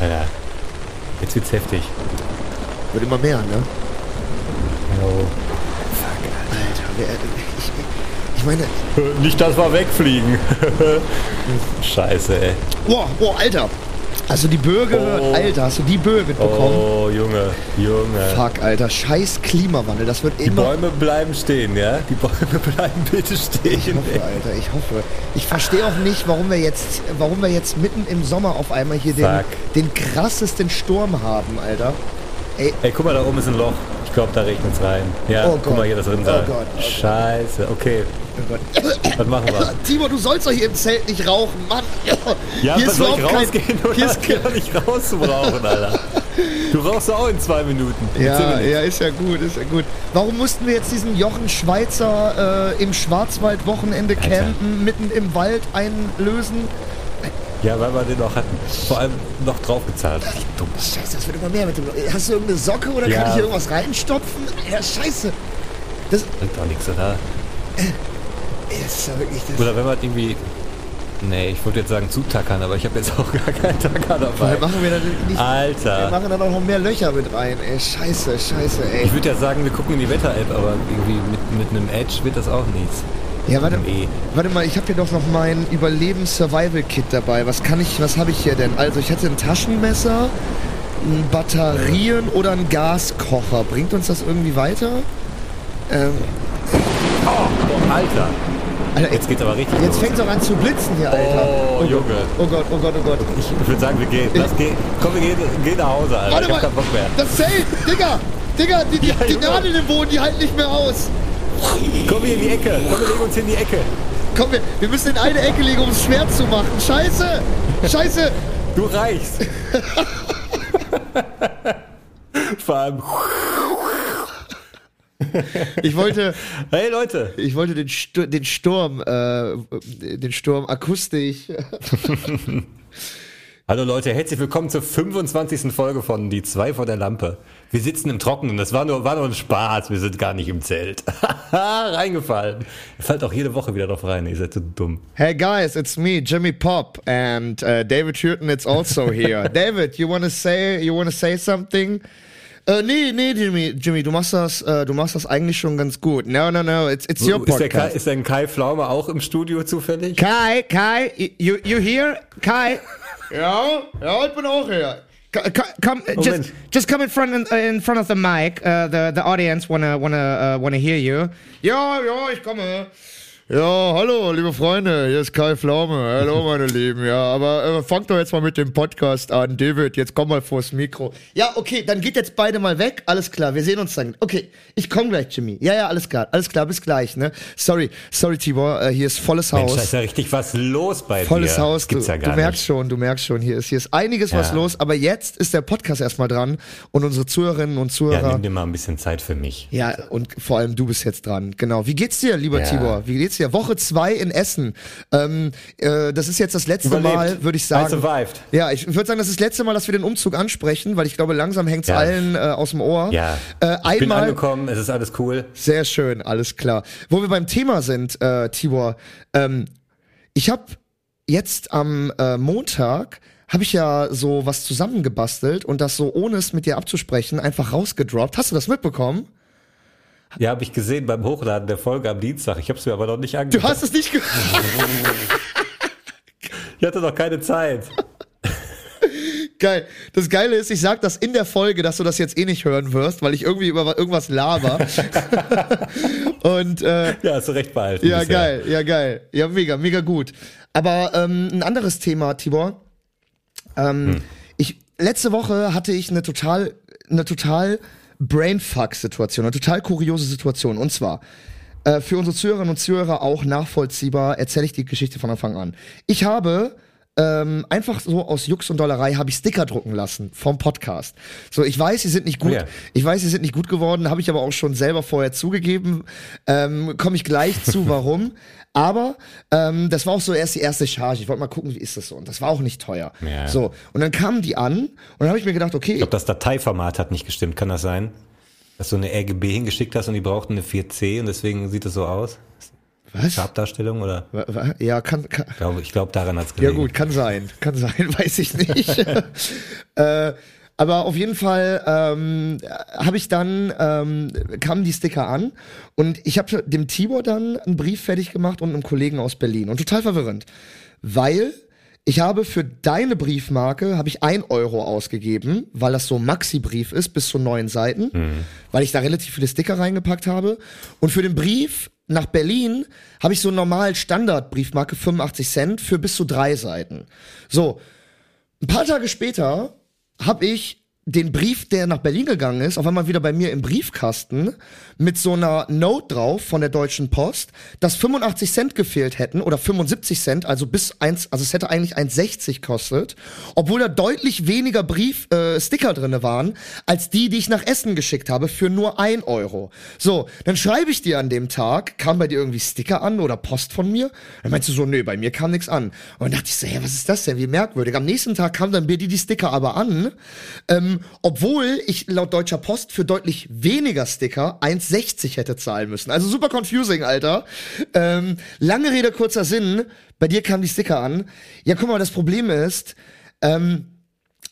Alter. Jetzt wird's heftig. Wird immer mehr, ne? Oh. Alter, wer, ich, ich meine, Nicht, dass wir wegfliegen. Scheiße, ey. boah, boah, Alter. Du die gehört? Oh. Alter, hast du die Böe mitbekommen? Oh, Junge, Junge. Fuck, Alter, scheiß Klimawandel, das wird Die immer... Bäume bleiben stehen, ja? Die Bäume bleiben bitte Ich stehen. hoffe, Alter, ich hoffe. Ich verstehe auch nicht, warum wir jetzt, warum wir jetzt mitten im Sommer auf einmal hier den, den krassesten Sturm haben, Alter. Ey, Ey, guck mal, da oben ist ein Loch. Ich glaube, da regnet's rein. Ja, Oh guck mal hier das Oh Rinnsal. Gott, oh Gott. Scheiße, okay. Oh. Was machen wir? Timo, du sollst doch hier im Zelt nicht rauchen, Mann. Ja, hier was soll ich kein- rausgehen oder hier ist doch nicht rauszubrauchen, Alter. Du rauchst auch in zwei Minuten. In Ja, Minuten. ja, ist ja gut, ist ja gut. Warum mussten wir jetzt diesen Jochen Schweizer äh, im Schwarzwald-Wochenende campen, mitten im Wald einlösen? ja, weil wir den noch hatten. Vor allem noch draufgezahlt. Dumm. Scheiße, das wird immer mehr mit dem. Hast du irgendeine Socke oder Ja. kann ich hier irgendwas reinstopfen? Ja, scheiße. Das Bringt doch nichts, oder? Ist ja wirklich das. Oder wenn man irgendwie... Nee, ich wollte jetzt sagen zutackern, aber ich habe jetzt auch gar keinen Tacker dabei. Dann machen wir dann nicht. Wir Alter. machen dann auch noch mehr Löcher mit rein, ey. Scheiße, scheiße, ey. Ich würde ja sagen, wir gucken in die Wetter-App, aber irgendwie mit, mit einem Edge wird das auch nichts. Ja, warte, Mit einem E. warte mal, ich habe hier doch noch mein Überlebens-Survival-Kit dabei. Was kann ich, was habe ich hier denn? Also, ich hätte ein Taschenmesser, ein Batterien oder ein Gaskocher. Bringt uns das irgendwie weiter? Ähm, Oh, Alter. Alter, Jetzt geht's aber richtig jetzt fängt es auch an zu blitzen hier, Alter. Oh, Junge. Oh Gott, oh Gott, oh Gott. Ich würde sagen, wir gehen. Lass gehen. Komm, wir gehen, gehen nach Hause, Alter. Warte ich hab keinen Bock mehr. das Zelt, Digga, Digga, die, die, Ja, die. Nadeln im Boden, die halten nicht mehr aus. Komm hier in die Ecke. Komm, wir legen uns hier in die Ecke. Komm, wir, wir müssen in eine Ecke legen, um es schwer zu machen. Scheiße, scheiße. Du reichst. Vor allem. Ich wollte, Hey Leute. ich wollte den, Stu den Sturm, äh, den Sturm akustisch. Hallo Leute, herzlich willkommen zur 25. Folge von Die zwei vor der Lampe. Wir sitzen im Trockenen, das war nur, war nur ein Spaß, wir sind gar nicht im Zelt. Reingefallen. Ihr fallt auch jede Woche wieder drauf rein, ihr seid so dumm. Hey guys, it's me, Jimmy Pop, and uh, David Hürten is also here. David, you wanna say, you wanna say something? Äh, nee, nee, Jimmy, Jimmy, du machst das, äh, du machst das eigentlich schon ganz gut. No, no, no, it's, it's your Ist der, Kai, podcast. ist der Kai Pflaume auch im Studio zufällig? Kai, Kai, you, you here? Kai? ja, ja, ich bin auch hier. Come, uh, just, just come in front in, in front of the mic. Uh, the the audience wanna wanna uh, wanna hear you. Ja, ja, ich komme. Ja, hallo, liebe Freunde, hier ist Kai Pflaume. Hallo, meine Lieben. Ja, aber äh, fangt doch jetzt mal mit dem Podcast an. David, jetzt komm mal vors Mikro. Ja, okay, dann geht jetzt beide mal weg. Alles klar, wir sehen uns dann. Okay, ich komm gleich, Jimmy. Ja, ja, alles klar. Alles klar, bis gleich, ne? Sorry, sorry, Tibor, äh, hier ist volles Mensch, Haus. da ist ja richtig was los bei Volles dir. Haus, Das gibt's du, ja gar du merkst nicht. schon, du merkst schon, hier ist, hier ist einiges was Ja. los, aber jetzt ist der Podcast erstmal dran und unsere Zuhörerinnen und Ja, Zuhörer. nimm dir mal ein bisschen Zeit für mich. Ja, und vor allem du bist jetzt dran. Genau. Wie geht's dir, lieber Ja. Tibor? Wie geht's dir? Woche zwei in Essen. Ähm, äh, das ist jetzt das letzte Überlebt. Mal, würde ich I sagen. survived. Ja, ich würde sagen, das ist das letzte Mal, dass wir den Umzug ansprechen, weil ich glaube, langsam hängt's Ja. allen äh, aus dem Ohr. Ja. Äh, ich bin einmal, angekommen, es ist alles cool. sehr schön, alles klar. Wo wir beim Thema sind, äh, Tibor, ähm, ich habe jetzt am äh, Montag habe ich ja so was zusammengebastelt und das so ohne es mit dir abzusprechen einfach rausgedroppt. Hast du das mitbekommen? Ja, habe ich gesehen beim Hochladen der Folge am Dienstag. Ich habe es mir aber noch nicht Du angeschaut. hast es nicht ge Ich hatte noch keine Zeit. Geil. Das Geile ist, ich sag das in der Folge, dass du das jetzt eh nicht hören wirst, weil ich irgendwie über irgendwas laber. und äh, Ja, hast du recht behalten. ja, bisher. geil, ja, geil. Ja, mega, mega gut. Aber ähm, ein anderes Thema, Tibor. Ähm, ich, letzte Woche hatte ich eine total, eine total Brainfuck-Situation, eine total kuriose Situation. Und zwar, äh, für unsere Zuhörerinnen und Zuhörer auch nachvollziehbar, erzähle ich die Geschichte von Anfang an. Ich habe ähm, einfach so aus Jux und Dollerei habe ich Sticker drucken lassen vom Podcast. So, ich weiß, sie sind nicht gut. Oh ja. Ich weiß, sie sind nicht gut geworden, habe ich aber auch schon selber vorher zugegeben. Ähm, Komme ich gleich zu, warum. Aber ähm, das war auch so erst die erste Charge. Ich wollte mal gucken, wie ist das so. Und das war auch nicht teuer. Ja. So, und dann kamen die an und dann habe ich mir gedacht, okay, Ich glaube, das Dateiformat hat nicht gestimmt. Kann das sein? Dass du eine RGB hingeschickt hast und die brauchten eine 4C und deswegen sieht es so aus? Was? Farbdarstellung oder? Ja, kann, kann Ich glaube, ich glaube daran hat's Ja gelegen. gut, kann sein, kann sein, weiß ich nicht. äh, aber auf jeden Fall ähm, habe ich dann ähm, kamen die Sticker an und ich habe dem Tibor dann einen Brief fertig gemacht und einem Kollegen aus Berlin und total verwirrend, weil ich habe für deine Briefmarke habe ich ein Euro ausgegeben, weil das so Maxi-Brief ist bis zu neun Seiten, weil ich da relativ viele Sticker reingepackt habe. Und für den Brief nach Berlin habe ich so normalen Standard-Briefmarke 85 Cent für bis zu drei Seiten. So, ein paar Tage später habe ich den Brief, der nach Berlin gegangen ist, auf einmal wieder bei mir im Briefkasten mit so einer Note drauf von der Deutschen Post, dass 85 Cent gefehlt hätten oder 75 Cent, also bis eins, also es hätte eigentlich 1,60 kostet, obwohl da deutlich weniger Brief, äh, Sticker drinne waren, als die, die ich nach Essen geschickt habe für nur ein Euro. So, dann schreibe ich dir an dem Tag, kam bei dir irgendwie Sticker an oder Post von mir? Dann meinst du so, nee, bei mir kam nichts an. Und dann dachte ich so, hey, was ist das denn? Wie merkwürdig. Am nächsten Tag kam dann bei dir die Sticker aber an, ähm, obwohl ich laut Deutscher Post für deutlich weniger Sticker 1,60 hätte zahlen müssen. Also super confusing, Alter. Ähm, lange Rede, kurzer Sinn. Bei dir kamen die Sticker an. Ja, guck mal, das Problem ist, ähm,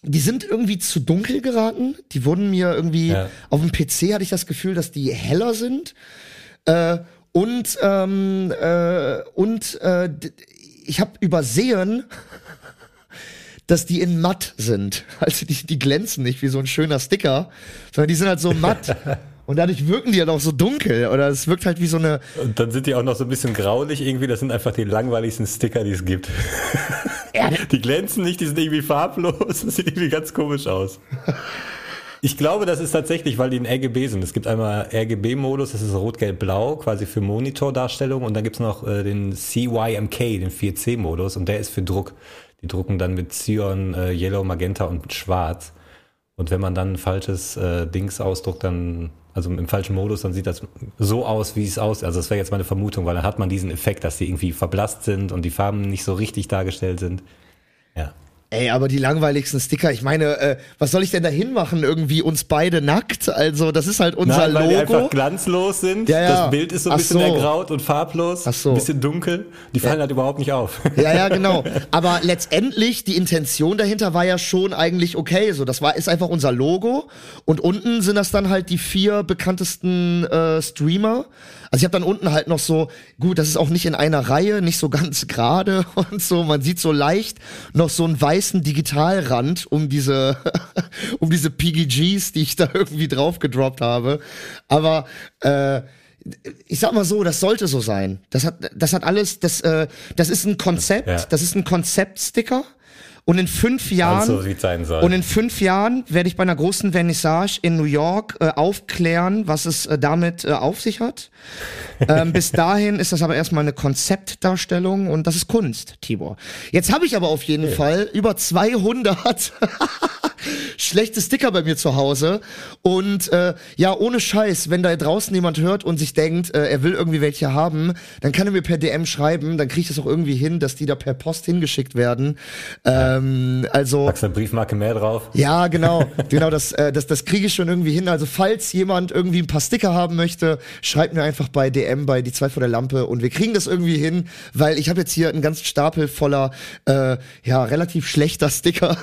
die sind irgendwie zu dunkel geraten. Die wurden mir irgendwie Ja. auf dem PC hatte ich das Gefühl, dass die heller sind. Äh, und ähm, äh, und äh, ich habe übersehen, dass die in matt sind. Also die, die glänzen nicht wie so ein schöner Sticker, sondern die sind halt so matt. Und dadurch wirken die halt auch so dunkel. Oder es wirkt halt wie so eine. Und dann sind die auch noch so ein bisschen graulich irgendwie. Das sind einfach die langweiligsten Sticker, die es gibt. die glänzen nicht, die sind irgendwie farblos. Das sieht irgendwie ganz komisch aus. Ich glaube, das ist tatsächlich, weil die in RGB sind. Es gibt einmal RGB-Modus, das ist rot-gelb-blau, quasi für Monitordarstellung. Und dann gibt's noch äh, den CYMK, den 4C-Modus. Und der ist für Druck. Die drucken dann mit Cyan, äh, Yellow, Magenta und Schwarz. Und wenn man dann ein falsches äh, Dings ausdruckt, dann, also im falschen Modus, dann sieht das so aus, wie es aussieht. Also das wäre jetzt meine Vermutung, weil dann hat man diesen Effekt, dass die irgendwie verblasst sind und die Farben nicht so richtig dargestellt sind. Ja. Ey, aber die langweiligsten Sticker, ich meine, äh, was soll ich denn da hinmachen? Irgendwie uns beide nackt? Also, das ist halt unser Nein, weil die Logo. einfach glanzlos sind. Ja, ja. Das Bild ist so ein Ach bisschen so. ergraut und farblos, Ach so. ein bisschen dunkel. Die fallen halt überhaupt nicht auf. Ja, ja, genau. Aber letztendlich, die Intention dahinter war ja schon eigentlich okay. So, das war, ist einfach unser Logo. Und unten sind das dann halt die vier bekanntesten äh, Streamer. Also ich habe dann unten halt noch so, gut, das ist auch nicht in einer Reihe, nicht so ganz gerade und so. Man sieht so leicht noch so einen weißen Digitalrand um diese, um diese PGGs, die ich da irgendwie drauf gedroppt habe. Aber äh, ich sag mal so, das sollte so sein. Das hat, das hat alles, das, äh, das ist ein Konzept, Ja. das ist ein Konzeptsticker. Und in fünf Jahren, soll. und in fünf Jahren werde ich bei einer großen Vernissage in New York äh, aufklären, was es äh, damit äh, auf sich hat. ähm, bis dahin ist das aber erstmal eine Konzeptdarstellung und das ist Kunst, Tibor. Jetzt habe ich aber auf jeden Fall über 200 schlechte Sticker bei mir zu Hause und äh, ja, ohne Scheiß, wenn da draußen jemand hört und sich denkt, äh, er will irgendwie welche haben, dann kann er mir per DM schreiben, dann kriege ich das auch irgendwie hin, dass die da per Post hingeschickt werden. Ähm, also Packst eine Briefmarke mehr drauf. ja, genau, genau, das, äh, das, das kriege ich schon irgendwie hin. Also falls jemand irgendwie ein paar Sticker haben möchte, schreibt mir einfach bei DM bei die zwei vor der Lampe und wir kriegen das irgendwie hin, weil ich habe jetzt hier einen ganzen Stapel voller, äh, ja, relativ schlechter Sticker.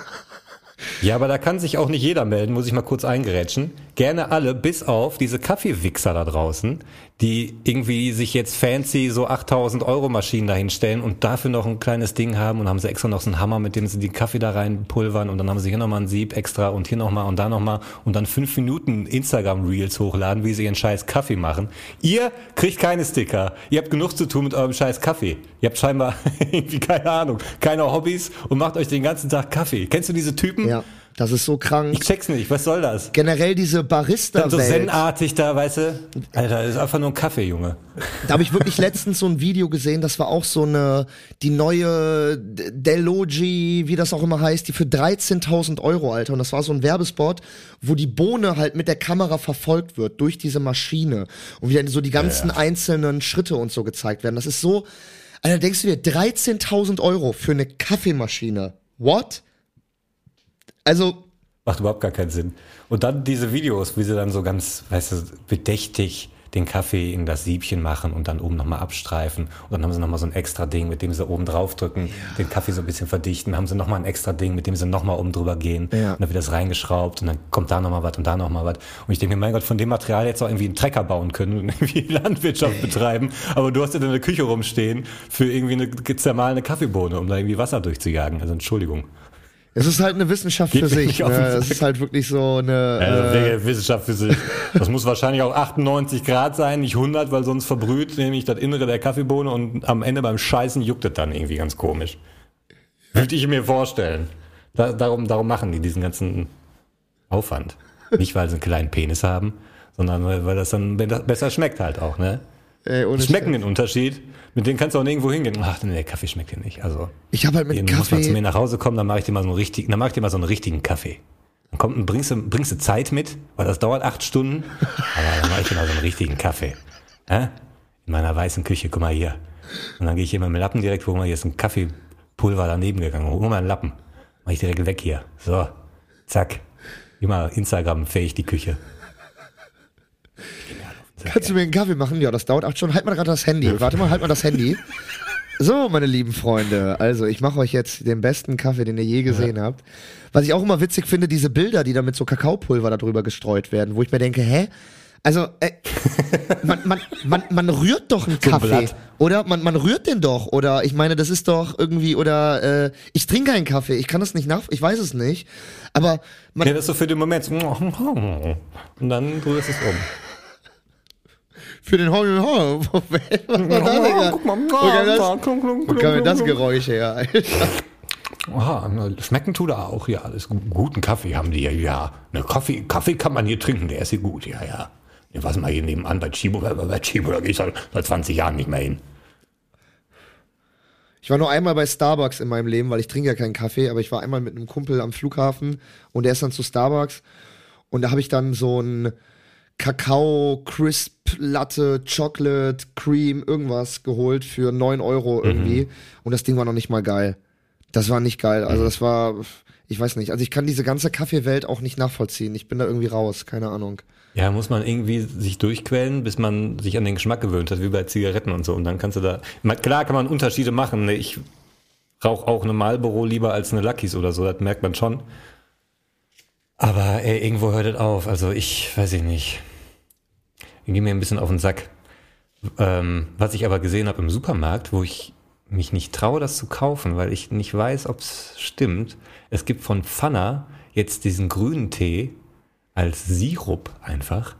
Ja, aber da kann sich auch nicht jeder melden, muss ich mal kurz eingerätschen. Gerne alle, bis auf diese Kaffeewichser da draußen, die irgendwie sich jetzt fancy so 8000 Euro Maschinen dahinstellen und dafür noch ein kleines Ding haben und haben sie extra noch so einen Hammer, mit dem sie den Kaffee da reinpulvern und dann haben sie hier nochmal ein Sieb extra und hier nochmal und da nochmal und dann fünf Minuten Instagram Reels hochladen, wie sie ihren scheiß Kaffee machen. Ihr kriegt keine Sticker. Ihr habt genug zu tun mit eurem scheiß Kaffee. Ihr habt scheinbar irgendwie keine Ahnung, keine Hobbys und macht euch den ganzen Tag Kaffee. Kennst du diese Typen? Ja, das ist so krank. Ich check's nicht, was soll das? Generell diese Dann so Barista-Welt. zenartig da, weißt du? Alter, das ist einfach nur ein Kaffee, Junge. Da habe ich wirklich letztens so ein Video gesehen, das war auch so eine, die neue Delogi, wie das auch immer heißt, die für 13.000 Euro, Alter. Und das war so ein Werbespot, wo die Bohne halt mit der Kamera verfolgt wird durch diese Maschine. Und wie dann so die ganzen Ja. einzelnen Schritte und so gezeigt werden. Das ist so, Alter, denkst du dir, 13.000 Euro für eine Kaffeemaschine. What? Also, Macht überhaupt gar keinen Sinn. Und dann diese Videos, wie sie dann so ganz, weißt du, bedächtig den Kaffee in das Siebchen machen und dann oben nochmal abstreifen. Und dann haben sie nochmal so ein extra Ding, mit dem sie oben drauf drücken, den Kaffee so ein bisschen verdichten. Dann haben sie nochmal ein extra Ding, mit dem sie nochmal oben drüber gehen. Ja. Und dann wird das reingeschraubt und dann kommt da nochmal was und da nochmal was. Und ich denke mir, mein Gott, von dem Material jetzt auch irgendwie einen Trecker bauen können und irgendwie Landwirtschaft betreiben. Aber du hast ja dann in der Küche rumstehen für irgendwie eine zermahlene Kaffeebohne, um da irgendwie Wasser durchzujagen. Also Entschuldigung. Es ist halt eine Wissenschaft Geht für sich. Ne? Es ist halt wirklich so eine. Also äh, Wissenschaft für sich. Das muss wahrscheinlich auch 98 Grad sein, nicht 100, weil sonst verbrüht nämlich das Innere der Kaffeebohne und am Ende beim Scheißen juckt es dann irgendwie ganz komisch. Würde ich mir vorstellen. Da, darum, darum machen die diesen ganzen Aufwand. Nicht, weil sie einen kleinen Penis haben, sondern weil, das dann be- besser schmeckt halt auch, ne? Ey, schmecken Scheiß. den Unterschied. Mit denen kannst du auch nirgendwo hingehen. Ach, nee, der Kaffee schmeckt dir nicht. Also, Ich habe halt mit Ihr muss mal zu mir Kaffee. nach Hause kommen, dann mache ich dir mal so einen richtigen, dann mache ich dir mal so einen richtigen Kaffee. Dann kommt, bringst du, bringst du Zeit mit, weil das dauert acht Stunden. Aber dann mache ich dir mal so einen richtigen Kaffee. Hä? In meiner weißen Küche, guck mal hier. Und dann gehe ich hier mit dem Lappen direkt, guck mal, hier ist ein Kaffeepulver daneben gegangen. Hol mal einen Lappen. Mach ich direkt weg hier. So. Zack. Immer Instagram-fähig die Küche. Kannst du mir einen Kaffee machen? Ja, das dauert acht Stunden. Halt mal gerade das Handy. Warte mal, halt mal das Handy. So, meine lieben Freunde, also ich mache euch jetzt den besten Kaffee, den ihr je gesehen habt. Was ich auch immer witzig finde, diese Bilder, die da mit so Kakaopulver darüber gestreut werden, wo ich mir denke, hä? Also, äh, man, man, man, man rührt doch einen So Kaffee, Blatt. oder? Man, man rührt den doch, oder? Ich meine, das ist doch irgendwie, oder äh, ich trinke keinen Kaffee, ich kann das nicht nach, ich weiß es nicht. Aber man, Ja, das ist so für den Moment. Und dann rührst du es um. Für den Hong Hong, was war das? Guck mal, Wo kam denn das. Geräusch her, Alter? Aha, schmecken tut er auch, ja. Das guten Kaffee haben die ja, ja. Ne, Kaffee, Kaffee kann man hier trinken, der ist hier gut, ja, ja. Ja, was mal hier nebenan bei Chibo, bei, bei Chibo, da gehe ich seit, seit 20 Jahren nicht mehr hin. Ich war nur einmal bei Starbucks in meinem Leben, weil ich trinke ja keinen Kaffee, aber ich war einmal mit einem Kumpel am Flughafen und der ist dann zu Starbucks und da habe ich dann so ein Kakao, Crisp, Latte, Chocolate, Cream, irgendwas geholt für 9 Euro irgendwie und das Ding war noch nicht mal geil. Das war nicht geil. Also das war, ich weiß nicht, also ich kann diese ganze Kaffeewelt auch nicht nachvollziehen. Ich bin da irgendwie raus, keine Ahnung. Ja, muss man irgendwie sich durchquellen, bis man sich an den Geschmack gewöhnt hat, wie bei Zigaretten und so. Und dann kannst du da, klar kann man Unterschiede machen. Ich rauche auch eine Marlboro lieber als eine Lucky's oder so, das merkt man schon. Aber ey, irgendwo hört es auf. Also ich weiß ich nicht. Ich gehe mir ein bisschen auf den Sack. Ähm, was ich aber gesehen habe im Supermarkt, wo ich mich nicht traue, das zu kaufen, weil ich nicht weiß, ob es stimmt. Es gibt von Pfanner jetzt diesen grünen Tee als Sirup einfach.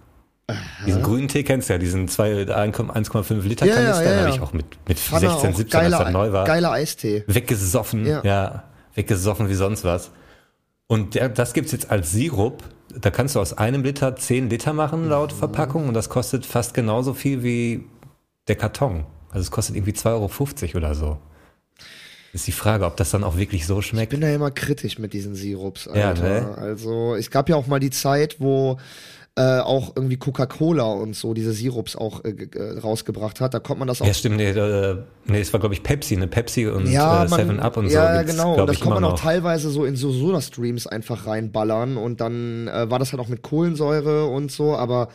Diesen grünen Tee kennst du ja, diesen zwei- 1,5 Liter Ja, Kanister, ja, ja. habe ich auch mit, mit Pfanne 16, auch 17, als geiler, das neu war geiler Eistee. weggesoffen, Ja. ja. weggesoffen wie sonst was. Und der, das gibt's jetzt als Sirup. Da kannst du aus einem Liter 10 Liter machen laut Verpackung und das kostet fast genauso viel wie der Karton. Also es kostet irgendwie 2,50 Euro oder so. Ist die Frage, ob das dann auch wirklich so Ich schmeckt. bin da immer kritisch mit diesen Sirups. Ja, Alter. ne? Also es gab ja auch mal die Zeit, wo äh, auch irgendwie Coca-Cola und so diese Sirups auch äh, äh, rausgebracht hat. Da kommt man das auch. Ja, stimmt, nee, äh, nee es war glaube ich Pepsi, ne Pepsi und ja, äh, man, Seven Up und so. ja, genau. Und das kann man auch noch. teilweise so in so Soda-Streams einfach reinballern und dann äh, war das halt auch mit Kohlensäure und so, aber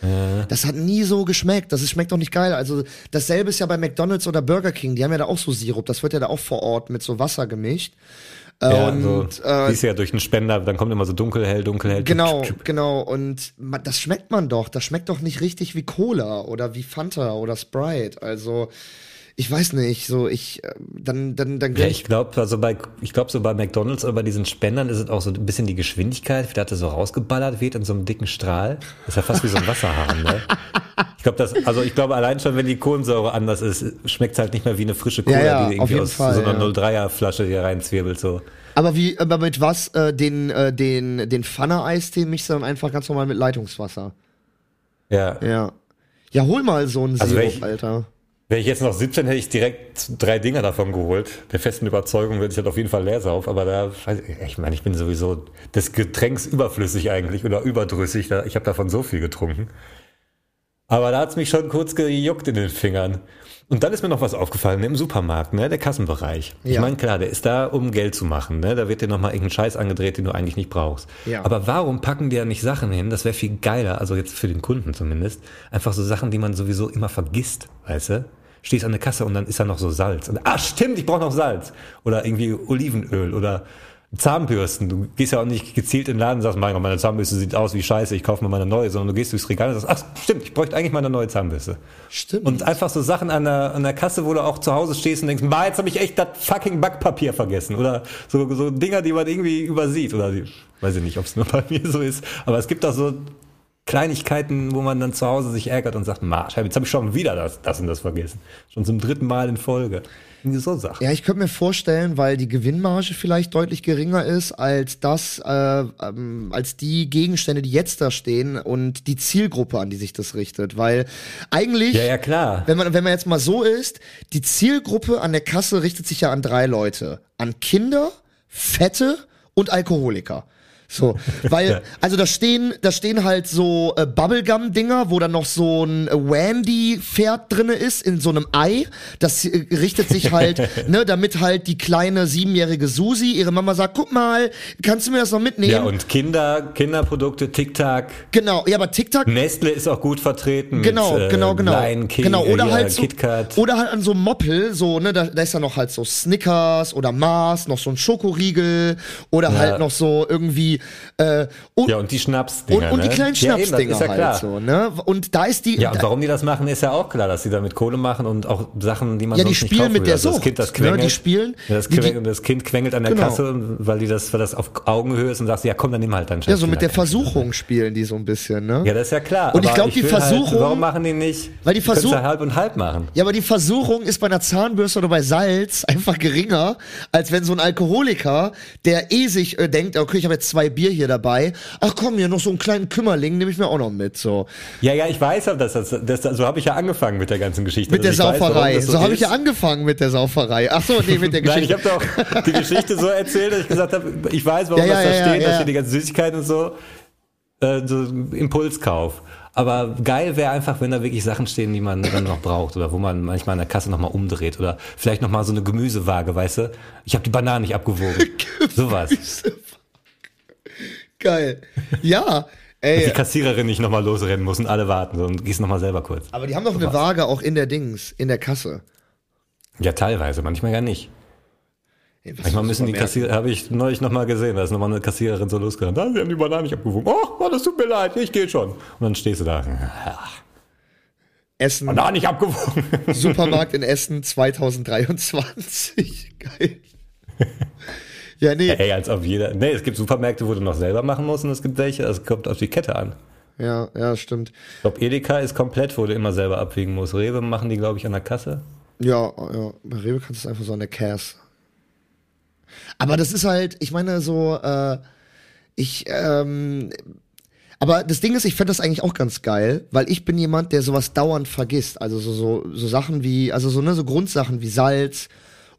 das hat nie so geschmeckt. Das ist, schmeckt doch nicht geil. Also dasselbe ist ja bei McDonalds oder Burger King. Die haben ja da auch so Sirup. Das wird ja da auch vor Ort mit so Wasser gemischt. Ja, und so, äh, siehst du ja durch den Spender, dann kommt immer so dunkelhell, dunkelhell. Genau, tschüp, tschüp. genau. Und ma- das schmeckt man doch. Das schmeckt doch nicht richtig wie Cola oder wie Fanta oder Sprite. Also, ich weiß nicht, so ich, äh, dann, dann, dann Ja, ich glaube, also bei, ich glaube, so bei McDonalds oder bei diesen Spendern ist es auch so ein bisschen die Geschwindigkeit, wie das so rausgeballert wird in so einem dicken Strahl. Das ist ja fast wie so ein Wasserhahn, ne? Ich glaube, das, also ich glaube, allein schon, wenn die Kohlensäure anders ist, schmeckt es halt nicht mehr wie eine frische Cola, Ja, ja, die irgendwie aus Fall, so einer ja. 03er Flasche hier reinzwirbelt, so. Aber wie, aber mit was? Äh, den, äh, den, den Pfanne-Eistee mischst du dann einfach ganz normal mit Leitungswasser. Ja. Ja. Ja, hol mal so einen Also Sirup, Alter. Wäre ich jetzt noch 17, hätte ich direkt drei Dinger davon geholt. Der festen Überzeugung werde ich halt auf jeden Fall leer sauf, aber da, ich, meine, ich bin sowieso des Getränks überflüssig eigentlich oder überdrüssig. Ich habe davon so viel getrunken. Aber da hat's mich schon kurz gejuckt in den Fingern. Und dann ist mir noch was aufgefallen im Supermarkt, ne, der Kassenbereich. Ich Ja. meine, klar, der ist da, um Geld zu machen, ne? Da wird dir nochmal irgendein Scheiß angedreht, den du eigentlich nicht brauchst. Ja. Aber warum packen die ja nicht Sachen hin? Das wäre viel geiler, also jetzt für den Kunden zumindest. Einfach so Sachen, die man sowieso immer vergisst, weißt du? Stehst an der Kasse und dann ist da noch so Salz. Und, ah, stimmt, ich brauche noch Salz. Oder irgendwie Olivenöl oder Zahnbürsten. Du gehst ja auch nicht gezielt in den Laden und sagst, mein Gott, meine Zahnbürste sieht aus wie Scheiße, ich kaufe mir mal eine neue, sondern du gehst durchs Regal und sagst, ach, stimmt, ich bräuchte eigentlich mal eine neue Zahnbürste. Stimmt. Und einfach so Sachen an der, an der Kasse, wo du auch zu Hause stehst und denkst, bah, jetzt habe ich echt das fucking Backpapier vergessen. Oder so, so Dinger, die man irgendwie übersieht. Oder die, weiß ich nicht, ob es nur bei mir so ist. Aber es gibt auch so Kleinigkeiten, wo man dann zu Hause sich ärgert und sagt, Marsch, jetzt habe ich schon wieder das, das und das vergessen. Schon zum dritten Mal in Folge. Irgendwie so Sachen. Ja, ich könnte mir vorstellen, weil die Gewinnmarge vielleicht deutlich geringer ist als das, äh, ähm, als die Gegenstände, die jetzt da stehen und die Zielgruppe, an die sich das richtet. Weil eigentlich, Ja, ja, klar. wenn man, wenn man jetzt mal so ist, die Zielgruppe an der Kasse richtet sich ja an drei Leute. An Kinder, Fette und Alkoholiker. So, weil, also da stehen, da stehen halt so äh, Bubblegum-Dinger, wo dann noch so ein äh, Wandy-Pferd drinne ist in so einem Ei. Das äh, richtet sich halt, ne, damit halt die kleine siebenjährige Susi ihre Mama sagt, guck mal, kannst du mir das noch mitnehmen? Ja, und Kinder, Kinderprodukte, TikTok, genau, ja, aber TikTok, Nestle ist auch gut vertreten. Genau, mit, äh, genau, genau. Lion King, genau, oder äh, halt so, KitKat. oder halt an so Moppel, so, ne, da, da ist ja noch halt so Snickers oder Mars, noch so ein Schokoriegel oder Ja. halt noch so irgendwie, äh, und, Ja, und die Schnapsdinger. und, und die ne? kleinen ja, das Schnapsdinger ist ja halt klar. so, ne, und da ist die, Ja, und warum die das machen, ist ja auch klar, dass sie damit Kohle machen und auch Sachen, die man Ja, die sonst nicht spielen kaufen mit will. der also das Sucht, Kind, das ne? quengelt, Die spielen- ja, das, die- die- quengelt, das Kind quengelt an der Genau. Kasse, weil die das, weil das auf Augenhöhe ist und sagst, ja komm, dann nimm halt deinen Scheiß. ja, so mit der. Versuchung spielen die so ein bisschen, ne? Ja, das ist ja klar. Und ich aber glaub, die will Versuchung- Halt, warum machen die nicht? Weil die Die können's Versuch- ja halb und halb machen. Ja, aber die Versuchung ist bei einer Zahnbürste oder bei Salz einfach geringer, als wenn so ein Alkoholiker, der eh sich äh, denkt, okay, ich habe jetzt zwei Bier hier dabei, ach komm, hier noch so einen kleinen Kümmerling, nehme ich mir auch noch mit, so. Ja, ja, ich weiß, aber das, das, das, so habe ich ja angefangen mit der ganzen Geschichte. Mit der Also weiß, warum Sauferei. das so habe ich ja angefangen mit der Sauferei. Ach so, nee, mit der Nein, Geschichte. ich habe doch die Geschichte so erzählt, dass ich gesagt habe, ich weiß, warum Ja, das ja, da ja, steht, da steht die ganzen Süßigkeiten und so, äh, so Impulskauf. Aber geil wäre einfach, wenn da wirklich Sachen stehen, die man dann noch braucht oder wo man manchmal an der Kasse nochmal umdreht oder vielleicht nochmal so eine Gemüsewaage, weißt du? Ich habe die Bananen nicht abgewogen. Sowas. Geil. Ja, Die ey. Kassiererin nicht nochmal losrennen muss und alle warten so, und gehst nochmal selber kurz. Aber die haben doch eine Waage auch in der Dings, in der Kasse. Ja, teilweise, manchmal gar nicht. Ey, was Manchmal müssen die? Kassierer, habe ich neulich nochmal gesehen, da ist nochmal eine Kassiererin so losgerannt. Ah, sie haben die Bananen nicht abgewogen. Oh, oh, das tut mir leid, ich gehe schon. Und dann stehst du da. Ach, Essen, Bananen nicht abgewogen. Supermarkt in Essen 2023. Geil. Ja, nee. Ey, als ob jeder. Nee, es gibt Supermärkte, wo du noch selber machen musst und es gibt welche, es kommt auf die Kette an. Ja, ja, stimmt. Ich glaube, Edeka ist komplett, wo du immer selber abwiegen musst. Rewe machen die, glaube ich, an der Kasse. Ja, ja, bei Rewe kannst du es einfach so an der Cass. Aber das ist halt, ich meine, so, äh, ich, ähm, aber das Ding ist, ich fände das eigentlich auch ganz geil, weil ich bin jemand, der sowas dauernd vergisst. Also so, so, so Sachen wie, also so, ne, so Grundsachen wie Salz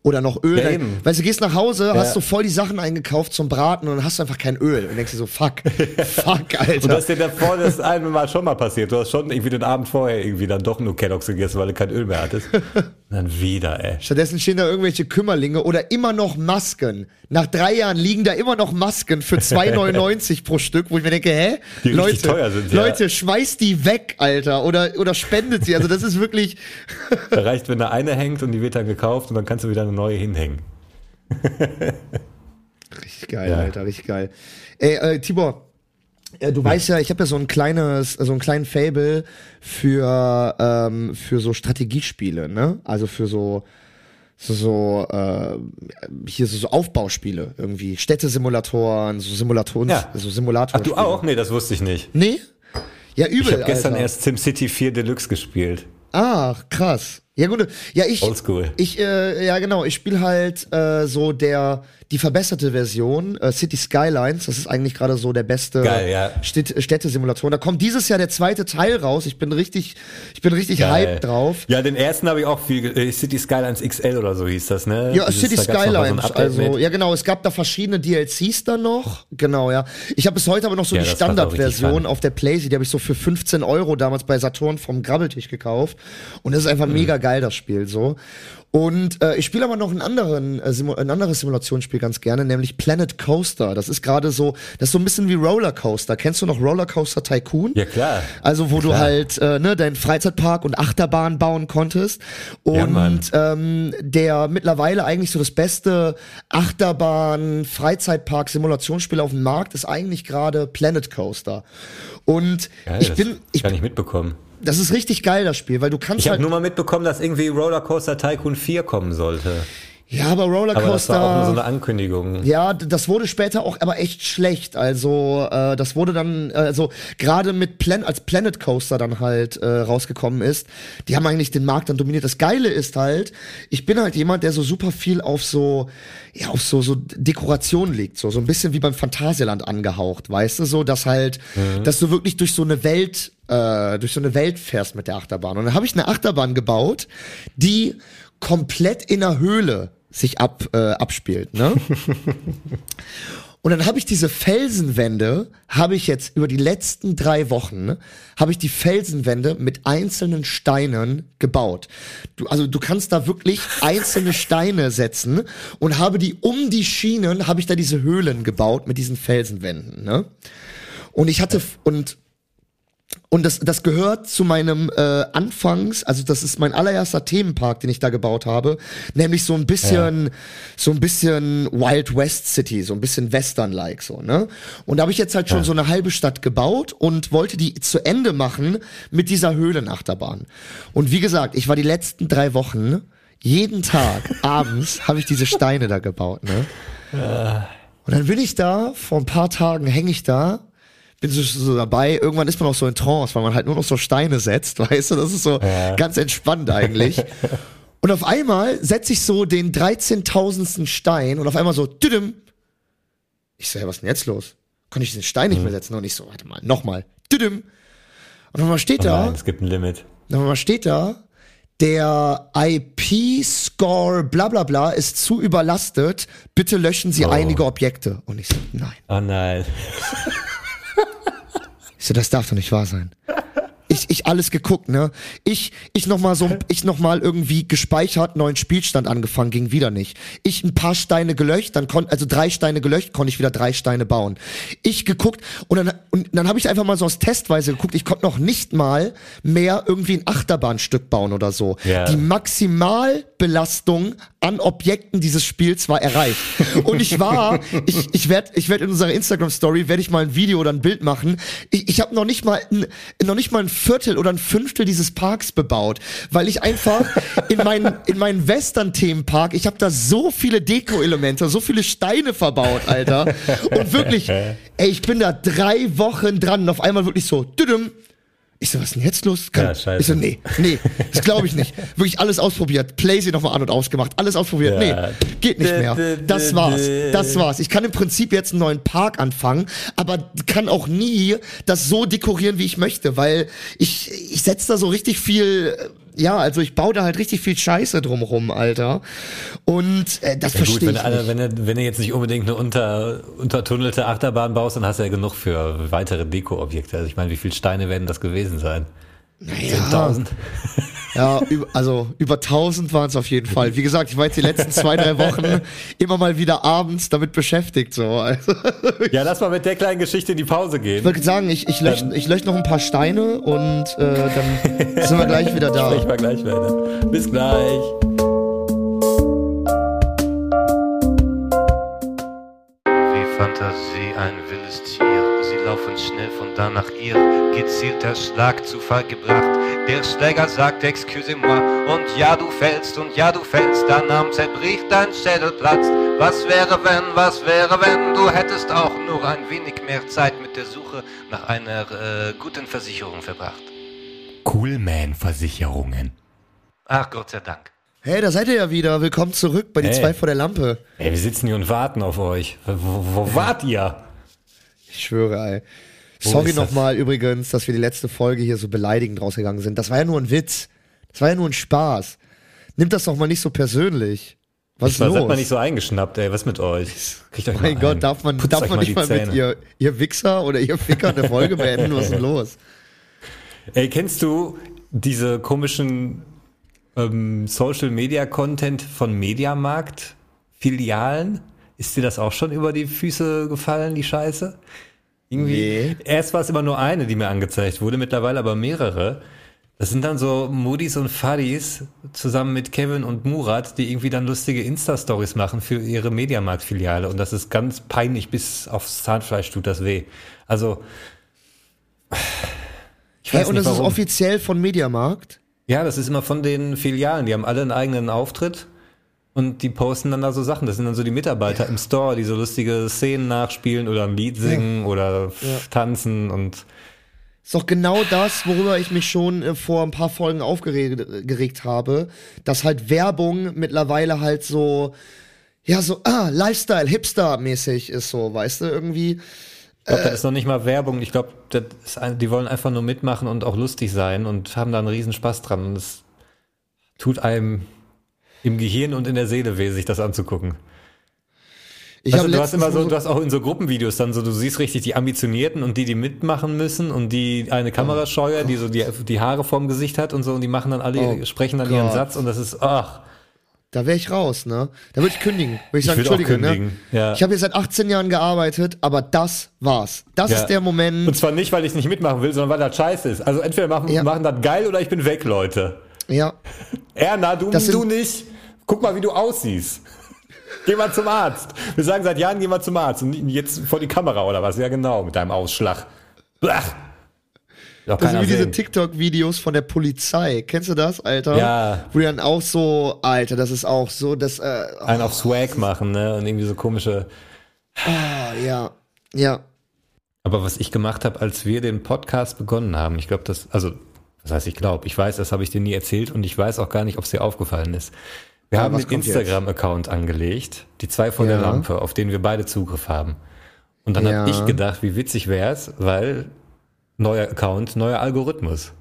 oder noch Öl. Ja, eben. weißt du, gehst nach Hause, Ja. hast du voll die Sachen eingekauft zum Braten und dann hast du einfach kein Öl. Und denkst dir so, fuck, fuck, Alter. Und das ist dir davor das eine Mal schon mal passiert. Du hast schon irgendwie den Abend vorher irgendwie dann doch nur Kelloggs gegessen, weil du kein Öl mehr hattest. Dann wieder, ey. Stattdessen stehen da irgendwelche Kümmerlinge oder immer noch Masken. Nach drei Jahren liegen da immer noch Masken für 2,99 pro Stück, wo ich mir denke, hä? Die Leute, teuer sind, ja. Leute, schmeißt die weg, Alter. Oder, oder spendet sie. Also das ist wirklich Da reicht, wenn da eine hängt und die wird dann gekauft und dann kannst du wieder eine neue hinhängen. richtig geil, Ja. Alter, richtig geil. Ey, äh, Tibor, äh, du weißt ja, ich habe ja so ein kleines, so ein kleinen Fable für, ähm, für so Strategiespiele, ne? Also für so, so, so äh, hier so, so Aufbauspiele irgendwie, Städtesimulatoren, so Simulatoren, Ja. so Ach, Simulator. du auch? Nee, das wusste ich nicht. Nee? Ja, übel. Ich habe gestern erst SimCity 4 Deluxe gespielt. Ach, krass. Ja gut, ja ich, Oldschool. ich, äh, ja genau, ich spiele halt äh, so der die verbesserte Version äh, City Skylines. Das ist eigentlich gerade so der beste Geil, ja. Städt Städtesimulation. Da kommt dieses Jahr der zweite Teil raus. Ich bin richtig, ich bin richtig Geil. hyped drauf. Ja, den ersten habe ich auch viel. äh, City Skylines XL oder so hieß das, ne? Ja, Dieses- City so Skylines. Update also, mit. ja genau, es gab da verschiedene DLCs dann noch. Genau, ja. Ich habe bis heute aber noch so Ja, die Standardversion auf der Playsee, die habe ich so für 15 Euro damals bei Saturn vom Grabbeltisch gekauft. Und das ist Mhm. einfach mega geil, das Spiel so. Und äh, ich spiele aber noch einen anderen, äh, Simu ein anderes Simulationsspiel ganz gerne, nämlich Planet Coaster. Das ist gerade so, das ist so ein bisschen wie Rollercoaster. Kennst du noch Rollercoaster Tycoon? Ja, klar. Also wo du Klar. halt äh, ne, deinen Freizeitpark und Achterbahn bauen konntest. Ja. Und ähm, der mittlerweile eigentlich so das beste Achterbahn, Freizeitpark, Simulationsspiel auf dem Markt ist eigentlich gerade Planet Coaster. Und Geil, ich bin, ich, kann ich mitbekommen. Das ist richtig geil, das Spiel, weil du kannst Ich habe halt. nur mal mitbekommen, dass irgendwie Rollercoaster Tycoon 4 kommen sollte. Ja, aber Aber das Rollercoaster. war auch nur so eine Ankündigung. Ja, das wurde später auch aber echt schlecht. Also äh, das wurde dann, äh, also gerade mit Plan als Planet Coaster dann halt äh, rausgekommen ist, die haben eigentlich den Markt dann dominiert. Das Geile ist halt, ich bin halt jemand, der so super viel auf so, ja, auf so so Dekoration liegt, so so ein bisschen wie beim Phantasialand angehaucht, weißt du, so, dass halt, dass du wirklich durch so eine Welt äh, durch so eine Welt fährst mit der Achterbahn. Und dann habe ich eine Achterbahn gebaut, die komplett in einer Höhle sich ab, äh, abspielt. Ne? Und dann habe ich diese Felsenwände, habe ich jetzt über die letzten drei Wochen, ne, habe ich die Felsenwände mit einzelnen Steinen gebaut. Du, also du kannst da wirklich einzelne Steine setzen und habe die um die Schienen, habe ich da diese Höhlen gebaut mit diesen Felsenwänden. Ne? Und ich hatte, und und das, das gehört zu meinem äh, Anfangs, also das ist mein allererster Themenpark, den ich da gebaut habe, nämlich so ein bisschen, so ein bisschen Wild West City, so ein bisschen Western-like so, ne? Und da habe ich jetzt halt schon so eine halbe Stadt gebaut und wollte die zu Ende machen mit dieser Höhlenachterbahn. Und wie gesagt, ich war die letzten drei Wochen jeden Tag abends habe ich diese Steine da gebaut, ne? Und dann bin ich da, vor ein paar Tagen hänge ich da, bin so, so dabei, irgendwann ist man auch so in Trance, weil man halt nur noch so Steine setzt, weißt du, das ist so ganz entspannt eigentlich. und auf einmal setze ich so den 13.000. Stein und auf einmal so, düdüm. Ich so, ja, was ist denn jetzt los? Konnte ich den Stein nicht mehr setzen? Und ich so, warte mal, nochmal, düdüm. Und auf einmal steht da, Nein, es gibt ein Limit. dann mal steht da, der IP-Score bla bla bla ist zu überlastet, bitte löschen Sie Oh. einige Objekte. Und ich so, nein. Oh nein. So, das darf doch nicht wahr sein. Ich, ich alles geguckt, ne? Ich, ich noch mal so, ich noch mal irgendwie gespeichert, neuen Spielstand angefangen, ging wieder nicht. Ich ein paar Steine gelöscht, dann konnte, also drei Steine gelöscht, konnte ich wieder drei Steine bauen. Ich geguckt und dann, und dann habe ich einfach mal so aus Testweise geguckt, ich konnte noch nicht mal mehr irgendwie ein Achterbahnstück bauen oder so. Ja. Die Maximalbelastung an Objekten dieses Spiels war erreicht. Und ich war, ich, ich werde ich werd in unserer Instagram-Story, werde ich mal ein Video oder ein Bild machen. Ich, ich habe noch nicht mal ein, noch nicht mal ein Viertel oder ein Fünftel dieses Parks bebaut, weil ich einfach in meinen, in meinen Western-Themenpark, ich habe da so viele Deko-Elemente, so viele Steine verbaut, Alter. Und wirklich, ey, ich bin da drei Wochen dran und auf einmal wirklich so, düdüm, ich so, was ist denn jetzt los? Kann, Ja, scheiße. ich so, nee, nee, das glaube ich nicht. Wirklich alles ausprobiert. Playsee nochmal an und ausgemacht. Alles ausprobiert. Ja. Nee, geht nicht mehr. Das war's. Das war's. Ich kann im Prinzip jetzt einen neuen Park anfangen, aber kann auch nie das so dekorieren, wie ich möchte, weil ich, ich setze da so richtig viel, äh, ja, also ich baue da halt richtig viel Scheiße drumrum, Alter. Und äh, das Ja, gut, verstehe wenn, ich alle, nicht. wenn, du, wenn du jetzt nicht unbedingt eine unter, untertunnelte Achterbahn baust, dann hast du ja genug für weitere Deko-Objekte. Also ich meine, wie viele Steine werden das gewesen sein? Naja, 10.000? Ja, also über 1000 waren es auf jeden Fall. Wie gesagt, ich war jetzt die letzten zwei, drei Wochen immer mal wieder abends damit beschäftigt. So. Also, Ja, lass mal mit der kleinen Geschichte in die Pause ich gehen. würde sagen, ich, ich lösche ich lösch noch ein paar Steine und äh, dann sind wir gleich wieder da. Sprech mal gleich weiter. Bis gleich. Wie Fantasie ein wildes Tier. Laufen schnell von da nach ihr. Gezielter Schlag, Zufall gebracht. Der Schläger sagt Excusez-moi. Und ja, du fällst, und ja, du fällst. Dein Arm zerbricht, dein Schädel platzt. Was wäre, wenn, was wäre, wenn du hättest auch nur ein wenig mehr Zeit mit der Suche nach einer äh, guten Versicherung verbracht? Coolman-Versicherungen. Ach, Gott sei Dank. Hey, da seid ihr ja wieder. Willkommen zurück bei die Hey. zwei vor der Lampe. Ey, wir sitzen hier und warten auf euch. Wo, wo, wo wart ihr? Ich schwöre, ey. Wo Sorry ist nochmal übrigens, dass wir die letzte Folge hier so beleidigend rausgegangen sind. Das war ja nur ein Witz. Das war ja nur ein Spaß. Nimmt das doch mal nicht so persönlich. Was ist Was los? seid man nicht so eingeschnappt, ey? Was mit euch? Kriegt euch mein mal Gott, ein. darf man, Putzt darf man mal nicht die mal mit ihr, ihr Wichser oder ihr Ficker eine Folge beenden? Was ist denn los? Ey, kennst du diese komischen ähm, Social Media Content von Mediamarkt Filialen? Ist dir das auch schon über die Füße gefallen, die Scheiße? Irgendwie. Nee. Erst war es immer nur eine, die mir angezeigt wurde, mittlerweile aber mehrere. Das sind dann so Moody's und Fadis zusammen mit Kevin und Murat, die irgendwie dann lustige Insta-Stories machen für ihre Mediamarkt-Filiale. Und das ist ganz peinlich, bis aufs Zahnfleisch tut das weh. Also, ich Hey, weiß und nicht das ist warum. offiziell von Mediamarkt? Ja, das ist immer von den Filialen. Die haben alle einen eigenen Auftritt und die posten dann da so Sachen. Das sind dann so die Mitarbeiter im Store, die so lustige Szenen nachspielen oder ein Lied singen oder tanzen und Ist doch genau das, worüber ich mich schon äh, vor ein paar Folgen aufgeregt geregt habe, dass halt Werbung mittlerweile halt so, ja, so, ah, Lifestyle, Hipster-mäßig ist so, weißt du, irgendwie. ich glaube, das ist noch nicht mal Werbung. Ich glaube, das die wollen einfach nur mitmachen und auch lustig sein und haben da einen riesen Spaß dran. Und es tut einem im Gehirn und in der Seele weh, sich das anzugucken. Ich habe du, hast immer so, du hast auch in so Gruppenvideos dann so, du siehst richtig die Ambitionierten und die, die mitmachen müssen und die eine Kamerascheuer, die so die, die Haare vorm Gesicht hat und so und die machen dann alle, Oh sprechen dann ihren Gott. Satz und das ist, ach, Da wäre ich raus, ne? Da würde ich kündigen. Würde ich sagen, auch Entschuldige, ne? ja. Ich habe hier seit 18 Jahren gearbeitet, aber das war's. Das Ja. ist der Moment. Und zwar nicht, weil ich nicht mitmachen will, sondern weil das scheiße ist. Also entweder machen, Ja. machen das geil oder ich bin weg, Leute. Ja. Erna, du, sind- du nicht. Guck mal, wie du aussiehst. Geh mal zum Arzt. Wir sagen seit Jahren, geh mal zum Arzt. Und jetzt vor die Kamera oder was? Ja, genau, mit deinem Ausschlag. Blach. Das sind wie diese sehen. TikTok-Videos von der Polizei. Kennst du das, Alter? Ja. Wo die dann auch so, Alter, das ist auch so, das, äh, einen auf Swag machen, ne? Und irgendwie so komische. ah, ja. Ja. Aber was ich gemacht habe, als wir den Podcast begonnen haben, ich glaube, das, also, was heißt ich glaube, ich weiß, das habe ich dir nie erzählt und ich weiß auch gar nicht, ob es dir aufgefallen ist. Wir Ja, haben einen? Instagram-Account angelegt, die zwei vor der Ja. Lampe, auf den wir beide Zugriff haben. Und dann Ja. habe ich gedacht, wie witzig wär's, weil neuer Account, neuer Algorithmus.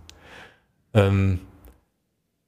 Ähm,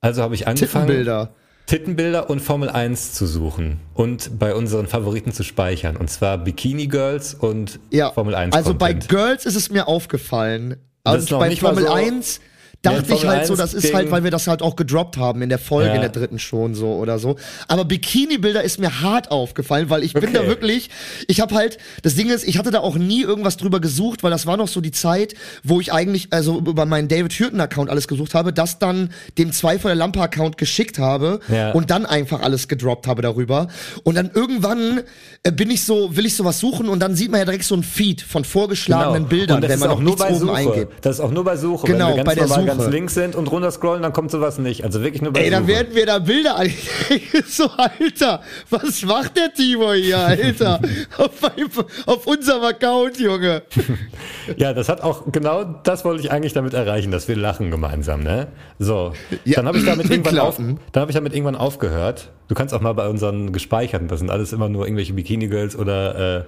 also habe ich angefangen. Tittenbilder. Tittenbilder und Formel 1 zu suchen und bei unseren Favoriten zu speichern. Und zwar Bikini Girls und Ja. Formel 1. Also bei Content. Girls ist es mir aufgefallen. Das noch bei nicht Formel so- 1 dachte ich halt so, das 1 ist halt, weil wir das halt auch gedroppt haben in der Folge, Ja. in der dritten schon so oder so. Aber Bikini-Bilder ist mir hart aufgefallen, weil ich bin da Okay. wirklich, ich habe halt, das Ding ist, ich hatte da auch nie irgendwas drüber gesucht, weil das war noch so die Zeit, wo ich eigentlich, also über meinen David Hürten-Account alles gesucht habe, das dann dem zwei von der Lampe-Account geschickt habe Ja. und dann einfach alles gedroppt habe darüber. Und dann irgendwann äh, bin ich so, will ich sowas suchen und dann sieht man ja direkt so ein Feed von vorgeschlagenen Bildern, Genau. Das wenn man auch noch nur nichts bei oben Suche. eingibt. Das ist auch nur bei Suche. Genau, bei der Suche. Ganz links sind und runter scrollen, dann kommt sowas nicht. Also wirklich nur bei Ey, dann Suche. werden wir da Bilder an. so, Alter, was macht der Timo hier, Alter? auf, auf unserem Account, Junge. Ja, das hat auch, genau das wollte ich eigentlich damit erreichen, dass wir lachen gemeinsam, ne? So. Ja. Dann habe ich damit irgendwann auf, dann habe ich damit irgendwann aufgehört. Du kannst auch mal bei unseren gespeicherten, das sind alles immer nur irgendwelche Bikini Girls oder äh,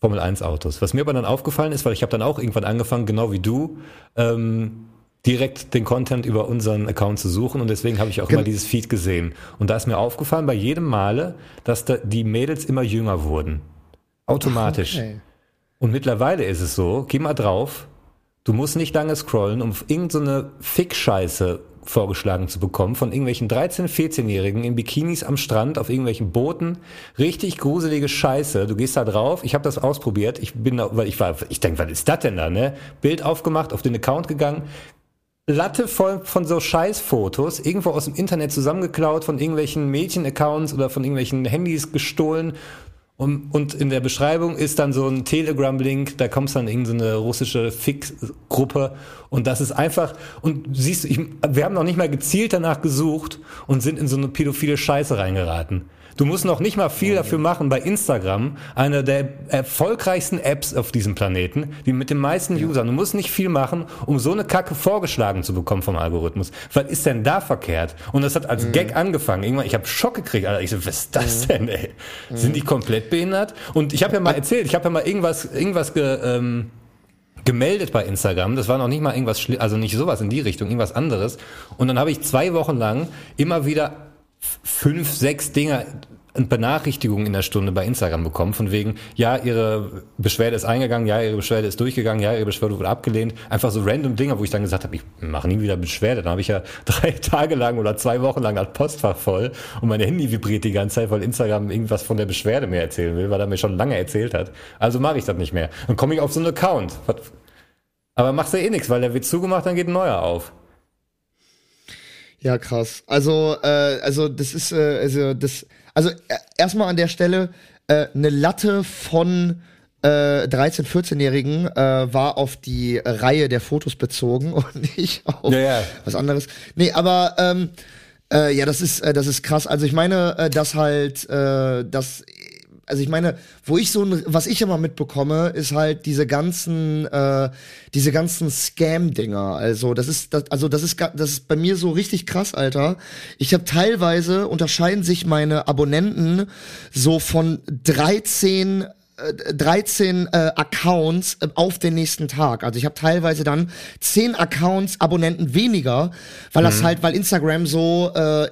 Formel 1 Autos. Was mir aber dann aufgefallen ist, weil ich habe dann auch irgendwann angefangen, genau wie du, ähm, direkt den Content über unseren Account zu suchen und deswegen habe ich auch immer dieses Feed gesehen. Und da ist mir aufgefallen bei jedem Male, dass da die Mädels immer jünger wurden. Automatisch. Okay. Und mittlerweile ist es so, geh mal drauf, du musst nicht lange scrollen, um irgendeine Fick-Scheiße vorgeschlagen zu bekommen von irgendwelchen 13-, 14-Jährigen in Bikinis am Strand, auf irgendwelchen Booten. Richtig gruselige Scheiße. Du gehst da drauf, ich habe das ausprobiert, ich bin da, weil ich war, ich denke, was ist das denn da, ne? Bild aufgemacht, auf den Account gegangen, Latte voll von so Scheißfotos, irgendwo aus dem Internet zusammengeklaut, von irgendwelchen Mädchen-Accounts oder von irgendwelchen Handys gestohlen. Und, und in der Beschreibung ist dann so ein Telegram-Link, da kommst dann in irgendeine russische Fix-Gruppe und das ist einfach, und siehst du, wir haben noch nicht mal gezielt danach gesucht und sind in so eine pädophile Scheiße reingeraten. Du musst noch nicht mal viel dafür machen bei Instagram, einer der erfolgreichsten Apps auf diesem Planeten, die mit den meisten Usern. Du musst nicht viel machen, um so eine Kacke vorgeschlagen zu bekommen vom Algorithmus. Was ist denn da verkehrt? Und das hat als Mhm. Gag angefangen. Irgendwann, ich habe Schock gekriegt, Alter. Ich so, was ist das denn, ey? Sind die komplett behindert? Und ich habe ja mal erzählt, ich habe ja mal irgendwas, irgendwas ge, ähm, gemeldet bei Instagram. Das war noch nicht mal irgendwas, also nicht sowas in die Richtung, irgendwas anderes. Und dann habe ich zwei Wochen lang immer wieder fünf, sechs Dinge und Benachrichtigungen in der Stunde bei Instagram bekommen, von wegen, ja, ihre Beschwerde ist eingegangen, ja, ihre Beschwerde ist durchgegangen, ja, ihre Beschwerde wurde abgelehnt. Einfach so random Dinge, wo ich dann gesagt habe, ich mache nie wieder Beschwerde. Dann habe ich ja drei Tage lang oder zwei Wochen lang das Postfach voll und meine Handy vibriert die ganze Zeit, weil Instagram irgendwas von der Beschwerde mir erzählen will, weil er mir schon lange erzählt hat. Also mache ich das nicht mehr. Dann komme ich auf so einen Account. Aber machst du eh nichts, weil der wird zugemacht, dann geht ein neuer auf. Ja, krass. Also, äh, also das ist, äh, also das, also äh, erstmal an der Stelle äh, eine Latte von äh, 13-, 14-Jährigen äh, war auf die Reihe der Fotos bezogen und nicht auf Ja, ja. was anderes. Nee, aber ähm, äh, ja, das ist, äh, das ist krass. Also ich meine, äh, dass halt, äh, das also ich meine, wo ich so, ein- was ich immer mitbekomme, ist halt diese ganzen, äh, diese ganzen Scam-Dinger. Also das ist, das, also das ist, das ist bei mir so richtig krass, Alter. Ich habe teilweise unterscheiden sich meine Abonnenten so von 13 äh, 13 äh, Accounts äh, auf den nächsten Tag. Also ich habe teilweise dann 10 Accounts Abonnenten weniger, weil das halt, weil Instagram so äh, äh,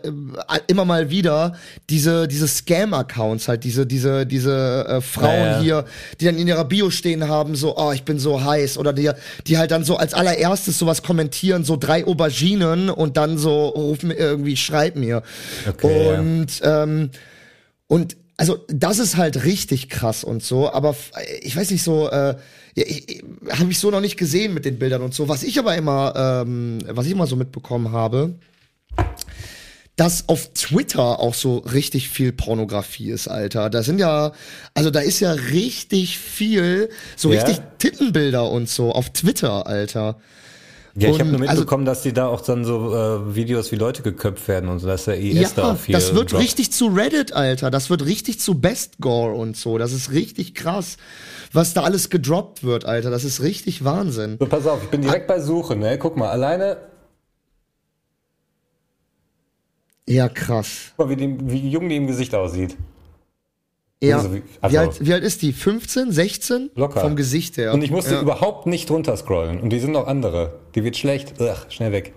immer mal wieder diese diese Scam Accounts halt diese diese diese äh, Frauen Ja, ja. hier, die dann in ihrer Bio stehen haben, so oh, ich bin so heiß oder die die halt dann so als allererstes sowas kommentieren, so drei Auberginen und dann so rufen irgendwie schreib mir. Okay, ja. und ähm, und also das ist halt richtig krass und so, aber ich weiß nicht so, äh, ja, habe ich so noch nicht gesehen mit den Bildern und so. Was ich aber immer, ähm, was ich immer so mitbekommen habe, dass auf Twitter auch so richtig viel Pornografie ist, Alter. Da sind ja, also da ist ja richtig viel, so Ja? richtig Tittenbilder und so auf Twitter, Alter. Ja, ich habe nur also- mitbekommen, dass die da auch dann so äh, Videos, wie Leute geköpft werden und so, dass der IS da Ja, auf viel das wird droppt. richtig zu Reddit, Alter. Das wird richtig zu Best Gore und so. Das ist richtig krass, was da alles gedroppt wird, Alter. Das ist richtig Wahnsinn. So, pass auf, ich bin direkt bei Suche, ne? Guck mal, alleine, Ja, krass. guck mal, wie, die, wie jung die im Gesicht aussieht. Ja. Also wie- wie, also- alt, wie alt ist die? 15, 16? Locker. Vom Gesicht her. Und ich musste ja. überhaupt nicht drunter scrollen. Und die sind noch andere. Die wird schlecht. Ugh, schnell weg.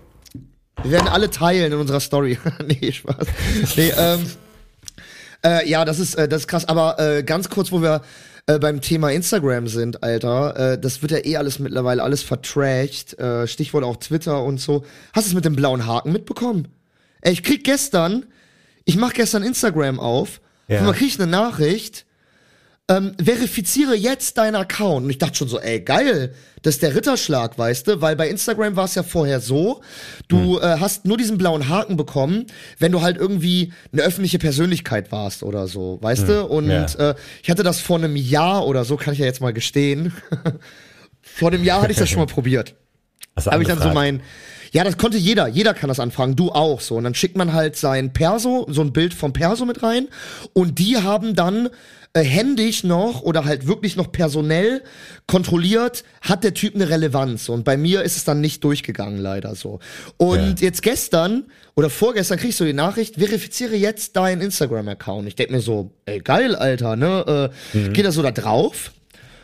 Wir werden alle teilen in unserer Story. nee, Spaß. Nee, ähm, äh, ja, das ist, äh, das ist krass. Aber äh, ganz kurz, wo wir äh, beim Thema Instagram sind, Alter, äh, das wird ja eh alles mittlerweile alles vertrashed. Äh, Stichwort auch Twitter und so. Hast du es mit dem blauen Haken mitbekommen? Ey, ich krieg gestern, ich mach gestern Instagram auf, Ja. man kriegt eine Nachricht, ähm, verifiziere jetzt deinen Account. Und ich dachte schon so, ey, geil, das ist der Ritterschlag, weißt du? Weil bei Instagram war es ja vorher so, du Hm. äh, hast nur diesen blauen Haken bekommen, wenn du halt irgendwie eine öffentliche Persönlichkeit warst oder so, weißt du? Und Hm. ja. äh, ich hatte das vor einem Jahr oder so, kann ich ja jetzt mal gestehen. vor einem Jahr hatte ich das schon mal probiert habe ich dann so mein, ja, das konnte jeder, jeder kann das anfangen, du auch so. Und dann schickt man halt sein Perso, so ein Bild vom Perso mit rein und die haben dann äh, händisch noch oder halt wirklich noch personell kontrolliert, hat der Typ eine Relevanz. Und bei mir ist es dann nicht durchgegangen, leider so. Und jetzt gestern oder vorgestern kriegst du die Nachricht, verifiziere jetzt deinen Instagram-Account. Ich denk mir so, ey, geil, Alter, ne? Äh, Geht er so da drauf?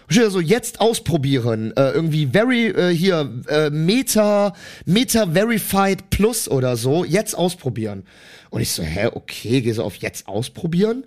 Steht so, jetzt ausprobieren. Äh, irgendwie very, äh, hier, äh, Meta, Meta Verified Plus oder so. Jetzt ausprobieren. Und ich so, hä, okay, geh so auf jetzt ausprobieren.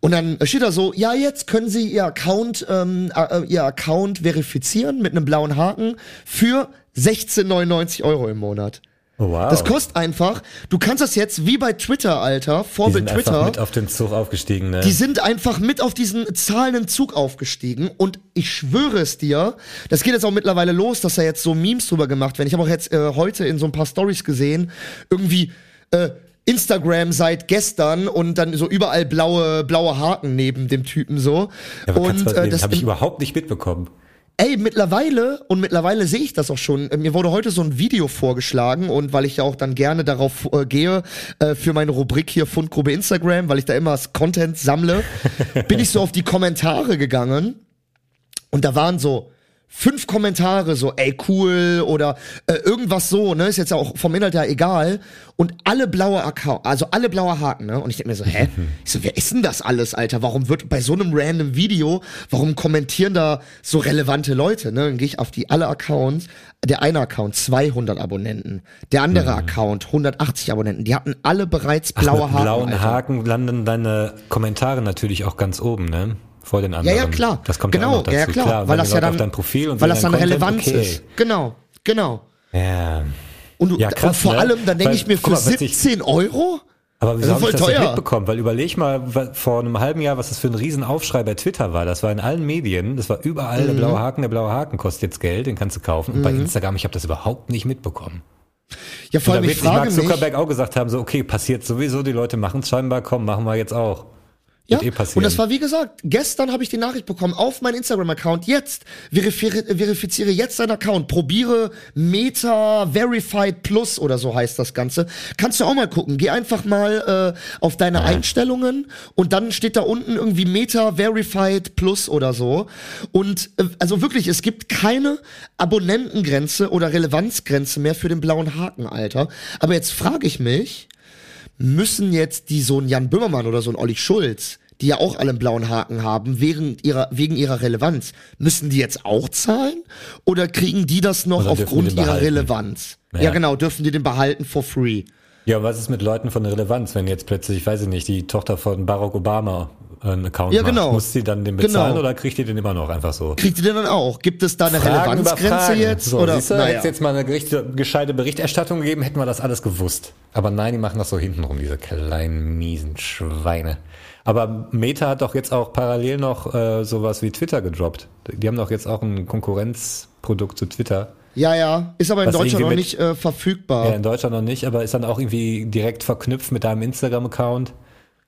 Und dann steht da so, ja, jetzt können Sie Ihr Account, ähm, äh, Ihr Account verifizieren mit einem blauen Haken für 16,99 Euro im Monat. Oh, wow. Das kostet einfach, du kannst das jetzt wie bei Twitter, Alter, die Vorbild sind einfach Twitter. mit auf den Zug aufgestiegen, ne? Die sind einfach mit auf diesen zahlenden Zug aufgestiegen und ich schwöre es dir, das geht jetzt auch mittlerweile los, dass da jetzt so Memes drüber gemacht werden. Ich habe auch jetzt äh, heute in so ein paar Stories gesehen, irgendwie äh, Instagram seit gestern und dann so überall blaue blaue Haken neben dem Typen so. Ja, und äh, das habe ich überhaupt nicht mitbekommen. Ey, mittlerweile, und mittlerweile sehe ich das auch schon, äh, mir wurde heute so ein Video vorgeschlagen und weil ich ja auch dann gerne darauf äh, gehe, äh, für meine Rubrik hier Fundgrube Instagram, weil ich da immer das Content sammle, bin ich so auf die Kommentare gegangen und da waren so fünf Kommentare, so, ey, cool, oder äh, irgendwas so, ne, ist jetzt ja auch vom Inhalt ja egal. Und alle blaue Account, also alle blaue Haken, ne? Und ich denke mir so, hä? Ich so, wer ist denn das alles, Alter? Warum wird bei so einem random Video, warum kommentieren da so relevante Leute, ne? Dann gehe ich auf die alle Accounts, der eine Account 200 Abonnenten, der andere Mhm. Account 180 Abonnenten, die hatten alle bereits blaue Mit Haken. blauen Alter. Haken landen deine Kommentare natürlich auch ganz oben, ne? Vor den Ja, anderen. ja, klar. Das kommt genau, ja auch dazu. ja, klar, Klar, weil das ja dann, auf dein Profil und weil das dann Content, Relevanz okay. ist. Genau, genau. Ja. Und, du, Ja, krass, und vor ne? allem, dann denke ich mir, für mal, wenn sich- 17 Euro? Aber wieso habe ich das nicht teuer. mitbekommen? Weil überleg mal, vor einem halben Jahr, was das für ein Riesenaufschrei bei Twitter war. Das war in allen Medien, das war überall Mhm. der blaue Haken, der blaue Haken kostet jetzt Geld, den kannst du kaufen. Und bei Instagram, ich habe das überhaupt nicht mitbekommen. Ja, vor allem, ich sich Mark frage mich, Zuckerberg auch gesagt haben, so okay, passiert sowieso, die Leute machen es scheinbar, komm, machen wir jetzt auch. Ja, eh und das war wie gesagt, gestern habe ich die Nachricht bekommen auf meinen Instagram-Account, jetzt, verifiziere, verifiziere jetzt deinen Account, probiere Meta Verified Plus oder so heißt das Ganze. Kannst du auch mal gucken, geh einfach mal äh, auf deine Einstellungen und dann steht da unten irgendwie Meta Verified Plus oder so. Und äh, also wirklich, es gibt keine Abonnentengrenze oder Relevanzgrenze mehr für den blauen Haken, Alter. Aber jetzt frage ich mich, müssen jetzt die so ein Jan Böhmermann oder so ein Olli Schulz, die ja auch alle einen blauen Haken haben, während ihrer, wegen ihrer Relevanz, müssen die jetzt auch zahlen? Oder kriegen die das noch aufgrund ihrer? Relevanz? Ja. Ja. genau, dürfen die den behalten for free. Ja, und was ist mit Leuten von Relevanz, wenn jetzt plötzlich, ich weiß ich nicht, die Tochter von Barack Obama einen Account Ja, macht? genau. Muss sie dann den bezahlen Genau. oder kriegt die den immer noch einfach so? Kriegt die den dann auch? Gibt es da eine Fragen Relevanzgrenze jetzt? So, oder? naja. hätte jetzt mal eine gescheite Berichterstattung gegeben, hätten wir das alles gewusst. Aber nein, die machen das so hintenrum, diese kleinen, miesen Schweine. Aber Meta hat doch jetzt auch parallel noch äh, sowas wie Twitter gedroppt. Die haben doch jetzt auch ein Konkurrenzprodukt zu Twitter. ja, ja. Ist aber in Was Deutschland noch nicht äh, verfügbar. Ja, in Deutschland noch nicht, aber ist dann auch irgendwie direkt verknüpft mit deinem Instagram-Account.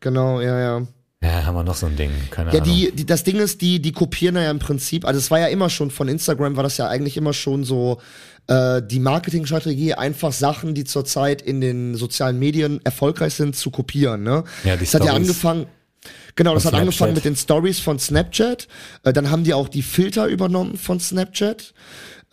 Genau, ja, ja. Ja, haben wir noch so ein Ding, keine Ja, Ahnung. die, die, das Ding ist, die, die kopieren ja im Prinzip, also es war ja immer schon von Instagram, war das ja eigentlich immer schon so äh, die Marketingstrategie, einfach Sachen, die zurzeit in den sozialen Medien erfolgreich sind, zu kopieren. Ne? Ja, die das hat ja angefangen. Genau, das hat angefangen mit den Stories von Snapchat. Äh, dann haben die auch die Filter übernommen von Snapchat.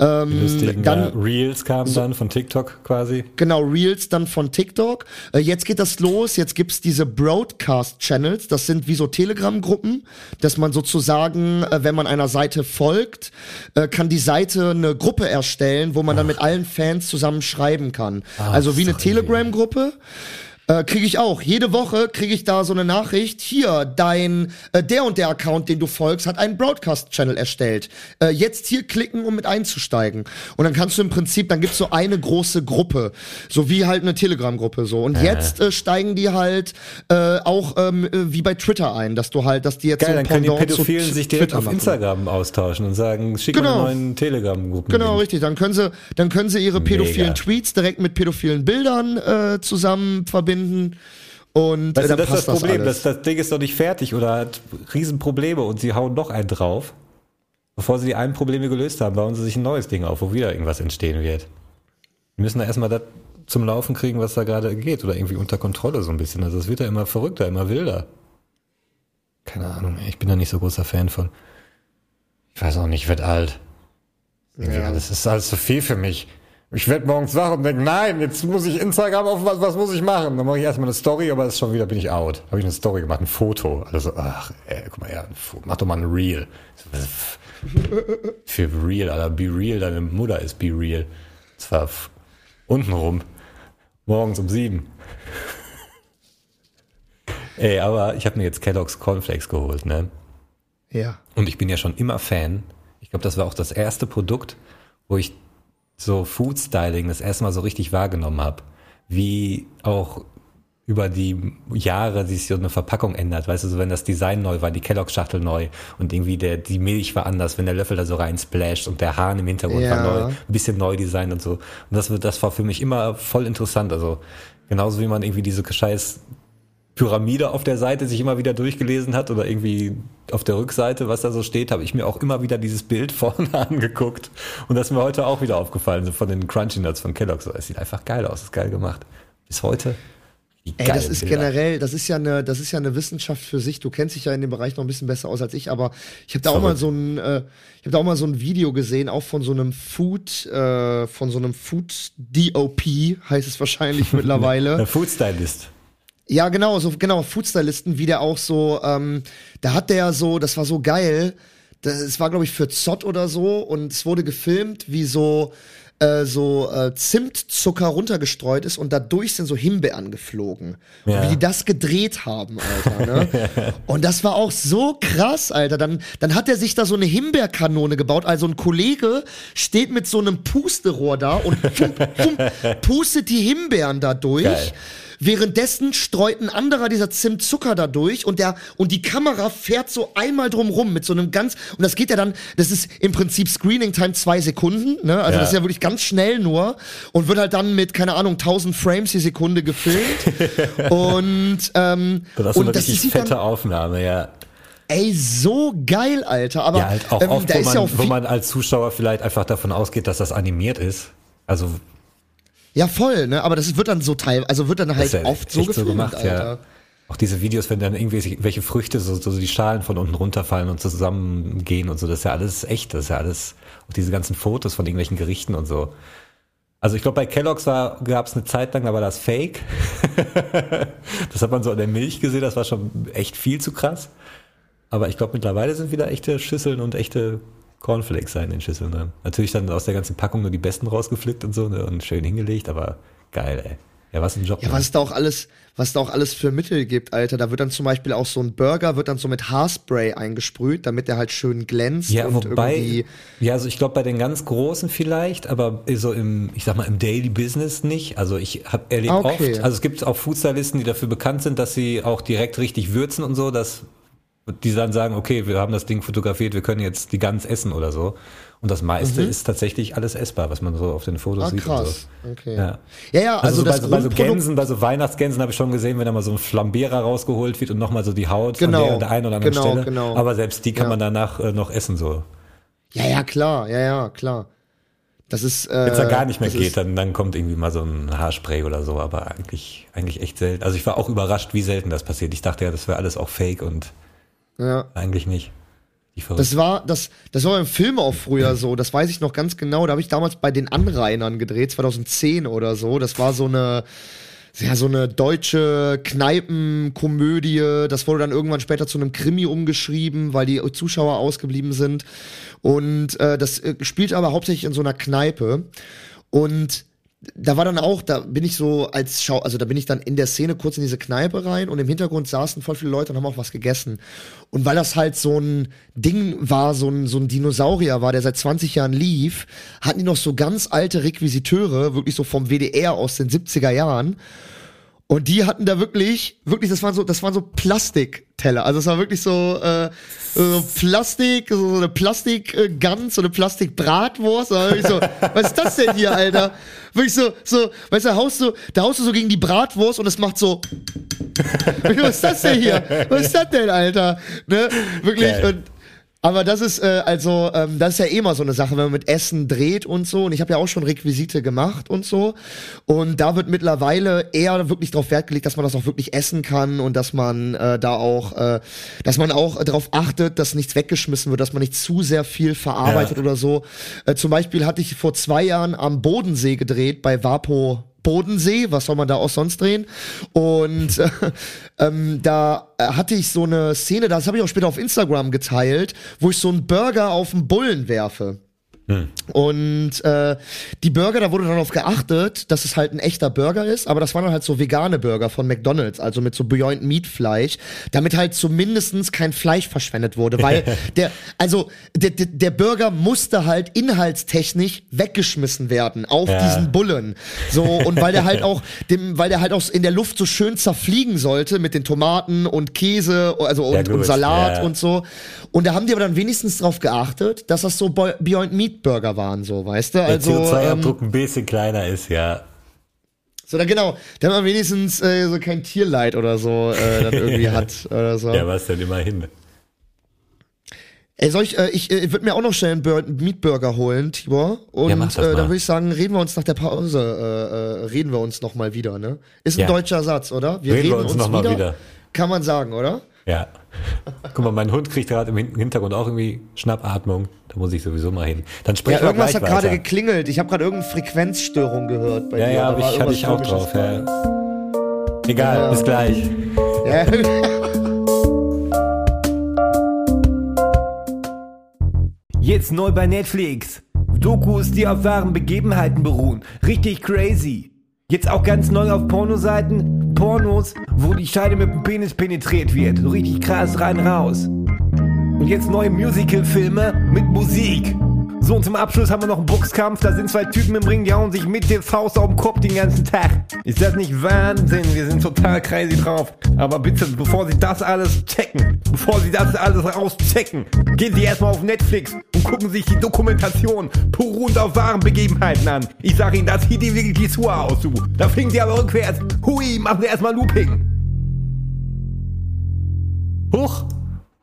Lustigen dann- Reels kamen dann von TikTok quasi. Genau, Reels dann von TikTok. Äh, jetzt geht das los, jetzt gibt's diese Broadcast-Channels, das sind wie so Telegram-Gruppen, dass man sozusagen, äh, wenn man einer Seite folgt, äh, kann die Seite eine Gruppe erstellen, wo man dann mit allen Fans zusammen schreiben kann. also wie eine. Telegram-Gruppe. Äh, kriege ich auch. Jede Woche kriege ich da so eine Nachricht. Hier, dein, äh, der und der Account, den du folgst, hat einen Broadcast-Channel erstellt. Äh, jetzt hier klicken, um mit einzusteigen. Und dann kannst du im Prinzip, dann gibt's so eine große Gruppe. So wie halt eine Telegram-Gruppe so. Und jetzt äh, steigen die halt äh, auch ähm, äh, wie bei Twitter ein, dass du halt, dass die jetzt Geil, so dann können die Pädophilen sich direkt Twitter auf machen. Instagram austauschen und sagen, schick Genau. mal einen neuen Telegram-Gruppen. Genau, richtig. Dann können sie, dann können sie ihre pädophilen Mega. Tweets direkt mit pädophilen Bildern äh, zusammen verbinden. Und Weißt äh, du, das ist das Problem, alles. das, das Ding ist doch nicht fertig oder hat Riesenprobleme und sie hauen noch einen drauf, bevor sie die einen Probleme gelöst haben, bauen sie sich ein neues Ding auf, wo wieder irgendwas entstehen wird. Wir müssen da erstmal das zum Laufen kriegen, was da gerade geht oder irgendwie unter Kontrolle so ein bisschen. Also es wird ja immer verrückter, immer wilder. Keine Ahnung, ich bin da nicht so großer Fan von. Ich weiß auch nicht, ich werd alt. Ja. Das ist alles zu viel für mich. Ich werd morgens wach und denke, nein, jetzt muss ich Instagram auf was, was muss ich machen? Dann mache ich erstmal eine Story, aber das ist schon wieder, bin ich out. Habe ich eine Story gemacht, ein Foto. Also, ach, ey, guck mal her, mach doch mal ein Reel. Für real, Alter, be real, deine Mutter ist be real. Zwar f- untenrum. Morgens um sieben. Ey, aber ich habe mir jetzt Kellogg's Cornflakes geholt, ne? ja. Und ich bin ja schon immer Fan. Ich glaube, das war auch das erste Produkt, wo ich so Food Styling das erste Mal so richtig wahrgenommen habe. Wie auch über die Jahre sich so eine Verpackung ändert. Weißt du, so wenn das Design neu war, die Kellogg-Schachtel neu und irgendwie der, die Milch war anders, wenn der Löffel da so rein splasht und der Hahn im Hintergrund Ja. war neu, ein bisschen neu designt und so. Und das, wird- das war für mich immer voll interessant. Also genauso wie man irgendwie diese scheiß Pyramide auf der Seite sich immer wieder durchgelesen hat oder irgendwie auf der Rückseite, was da so steht, habe ich mir auch immer wieder dieses Bild vorne angeguckt. Und das ist mir heute auch wieder aufgefallen, so von den Crunchy Nuts von Kellogg's. Es sieht einfach geil aus, ist geil gemacht. Bis heute. Ey, das ist Bilder. generell, das ist ja eine, das ist ja eine Wissenschaft für sich. Du kennst dich ja in dem Bereich noch ein bisschen besser aus als ich, aber ich habe da auch mal so ein, äh, ich habe da auch mal so ein Video gesehen, auch von so einem Food, äh, von so einem Food DOP heißt es wahrscheinlich mittlerweile. Der Food Stylist. Ja, genau, so genau Foodstylisten, wie der auch so, ähm, da hat der so, das war so geil. Das war glaube ich für Zott oder so und es wurde gefilmt, wie so äh, so äh, Zimtzucker runtergestreut ist und dadurch sind so Himbeeren geflogen. Ja. Und wie die das gedreht haben, Alter. Ne? und das war auch so krass, Alter. Dann, dann hat er sich da so eine Himbeerkanone gebaut. Also ein Kollege steht mit so einem Pusterohr da und pum, pum, pustet die Himbeeren da durch. Geil. Währenddessen streut ein anderer dieser Zimtzucker da durch und der, und die Kamera fährt so einmal drumrum mit so einem ganz, und das geht ja dann, das ist im Prinzip Screening Time zwei Sekunden, ne? Also ja. das ist ja wirklich ganz schnell nur und wird halt dann mit, keine Ahnung, 1000 Frames die Sekunde gefilmt. und, ähm, das ist eine richtig fette dann, Aufnahme, ja. Ey, so geil, Alter. Aber ja, halt auch ähm, oft, wo, man, ja wo man als Zuschauer vielleicht einfach davon ausgeht, dass das animiert ist. Also ja, voll, ne? Aber das wird dann so teil, also wird dann halt ja oft so, gefilmt, so gemacht, Alter. ja. Auch diese Videos, wenn dann irgendwie welche Früchte so, so die Schalen von unten runterfallen und zusammengehen und so, das ist ja alles echt, das ist ja alles, auch diese ganzen Fotos von irgendwelchen Gerichten und so. Also ich glaube, bei Kellogg's gab es eine Zeit lang, da war das Fake. das hat man so an der Milch gesehen, das war schon echt viel zu krass. Aber ich glaube, mittlerweile sind wieder echte Schüsseln und echte Cornflakes in den Schüsseln. Ne? Natürlich dann aus der ganzen Packung nur die besten rausgepflückt und so ne? und schön hingelegt, aber geil, ey. Ja, was ein Job. Ja, ne? was da auch alles, was da auch alles für Mittel gibt, Alter. Da wird dann zum Beispiel auch so ein Burger, wird dann so mit Haarspray eingesprüht, damit der halt schön glänzt. Ja, und wobei, irgendwie ja, also ich glaube bei den ganz Großen vielleicht, aber so im, ich sag mal, im Daily Business nicht. Also ich habe erlebt okay. oft, also es gibt auch Foodstylisten, die dafür bekannt sind, dass sie auch direkt richtig würzen und so, dass die dann sagen, okay, wir haben das Ding fotografiert, wir können jetzt die Gans essen oder so. Und das meiste mhm. ist tatsächlich alles essbar, was man so auf den Fotos ah, sieht. Krass. So. Okay. Ja. ja, ja, also, also das bei, so, bei so Gänsen, bei so Weihnachtsgänsen habe ich schon gesehen, wenn da mal so ein Flambierer rausgeholt wird und nochmal so die Haut genau. von der, der einen oder anderen genau, Stelle. Genau. Aber selbst die kann ja. man danach äh, noch essen so. Ja, ja, klar, ja, ja, klar. Das ist. Äh, Wenn es da gar nicht mehr geht, dann, dann kommt irgendwie mal so ein Haarspray oder so, aber eigentlich, eigentlich echt selten. Also ich war auch überrascht, wie selten das passiert. Ich dachte ja, das wäre alles auch fake und ja. Eigentlich nicht. Das war, das, das war im Film auch früher so, das weiß ich noch ganz genau. Da habe ich damals bei den Anrainern gedreht, 2010 oder so. Das war so eine, ja, so eine deutsche Kneipenkomödie. Das wurde dann irgendwann später zu einem Krimi umgeschrieben, weil die Zuschauer ausgeblieben sind. Und äh, das äh, spielt aber hauptsächlich in so einer Kneipe. Und da war dann auch, da bin ich so als Schau, also da bin ich dann in der Szene kurz in diese Kneipe rein und im Hintergrund saßen voll viele Leute und haben auch was gegessen. Und weil das halt so ein Ding war, so ein, so ein Dinosaurier war, der seit 20 Jahren lief, hatten die noch so ganz alte Requisiteure, wirklich so vom WDR aus den 70er Jahren. Und die hatten da wirklich, wirklich, das waren so, das waren so Plastikteller. Also es war wirklich so, äh, so Plastik, so eine Plastikgans, so eine Plastikbratwurst. Da ich so, was ist das denn hier, Alter? Wirklich so, so, weißt du, da haust du, da haust du so gegen die Bratwurst und es macht so. was ist das denn hier? Was ist das denn, Alter? Ne? Wirklich. Geil. Und aber das ist äh, also, ähm, das ist ja eh immer so eine Sache, wenn man mit Essen dreht und so. Und ich habe ja auch schon Requisite gemacht und so. Und da wird mittlerweile eher wirklich darauf Wert gelegt, dass man das auch wirklich essen kann und dass man äh, da auch, äh, dass man auch darauf achtet, dass nichts weggeschmissen wird, dass man nicht zu sehr viel verarbeitet ja. oder so. Äh, zum Beispiel hatte ich vor zwei Jahren am Bodensee gedreht bei Vapo Bodensee, was soll man da auch sonst drehen? Und äh, ähm, da hatte ich so eine Szene, das habe ich auch später auf Instagram geteilt, wo ich so einen Burger auf den Bullen werfe. Hm. Und äh, die Burger, da wurde dann darauf geachtet, dass es halt ein echter Burger ist, aber das waren dann halt so vegane Burger von McDonalds, also mit so Beyond Meat Fleisch, damit halt zumindestens kein Fleisch verschwendet wurde, weil der, also der, der, der Burger musste halt inhaltstechnisch weggeschmissen werden auf ja. diesen Bullen. So, und weil der halt auch, dem, weil der halt auch in der Luft so schön zerfliegen sollte mit den Tomaten und Käse, also und, ja, und Salat ja. und so. Und da haben die aber dann wenigstens darauf geachtet, dass das so Beyond Meat Burger waren, so, weißt du? Also, Der CO2-Abdruck ähm, ein bisschen kleiner ist, ja. So, dann genau, damit man wenigstens äh, so kein Tierleid oder so äh, dann irgendwie hat oder so. Ja, was denn immerhin? Ey, soll ich, äh, ich, äh, würde mir auch noch schnell einen Bur Meatburger holen, Tibor. Und Ja, mach das äh, dann würde ich sagen, reden wir uns nach der Pause, äh, äh, reden wir uns noch mal wieder, ne? Ist ein Ja. deutscher Satz, oder? Wir Reden wir uns noch mal wieder. Kann man sagen, oder? Ja. Guck mal, mein Hund kriegt gerade im Hin- Hintergrund auch irgendwie Schnappatmung. Da muss ich sowieso mal hin. Dann Ja, sprechen wir irgendwas hat gerade geklingelt. Ich habe gerade irgendeine Frequenzstörung gehört bei Ja, dir. ja, war ich, hatte ich auch drauf. Ja. Egal, Ja. bis gleich. Ja. Jetzt neu bei Netflix. Dokus, die auf wahren Begebenheiten beruhen. Richtig crazy. Jetzt auch ganz neu auf Pornoseiten. Pornos, wo die Scheide mit dem Penis penetriert wird. So richtig krass rein raus. Und jetzt neue Musical-Filme mit Musik. So, und zum Abschluss haben wir noch einen Boxkampf. Da sind zwei Typen im Ring, die hauen sich mit der Faust auf den Kopf den ganzen Tag. Ist das nicht Wahnsinn? Wir sind total crazy drauf. Aber bitte, bevor Sie das alles checken, bevor Sie das alles rauschecken, gehen Sie erstmal auf Netflix und gucken sich die Dokumentation beruhend auf wahren Begebenheiten an. Ich sag Ihnen, das sieht die wirklich die Schuhe aus, du. Da fliegen Sie aber rückwärts. Hui, machen Sie erstmal Looping. Huch,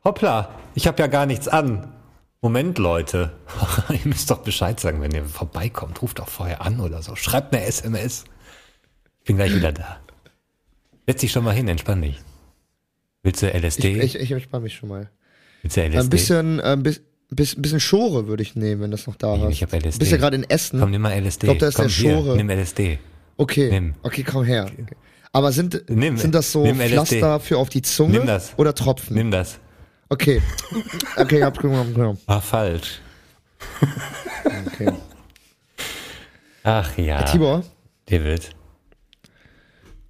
hoppla, ich habe ja gar nichts an. Moment, Leute. ihr müsst doch Bescheid sagen, wenn ihr vorbeikommt. Ruft doch vorher an oder so. Schreibt eine SMS. Ich bin gleich wieder da. Setz dich schon mal hin, entspann dich. Willst du Ich, LSD? ich, ich entspanne mich schon mal. Willst du LSD? Ein bisschen, äh, bis, bis, bisschen Schore würde ich nehmen, wenn das noch da hast. ich hab LSD. Bist ja gerade in Essen. Komm, nimm mal LSD. Ich glaub, da ist Komm, der hier, Schore. Nimm LSD. Okay, Nimm. okay, komm her. Aber sind, Nimm- sind das so nimm LSD. Pflaster für auf die Zunge Nimm das. oder Tropfen? Nimm das. Okay. Okay, ich hab genommen. genommen. War falsch. Okay. Ach ja. Tibor, David.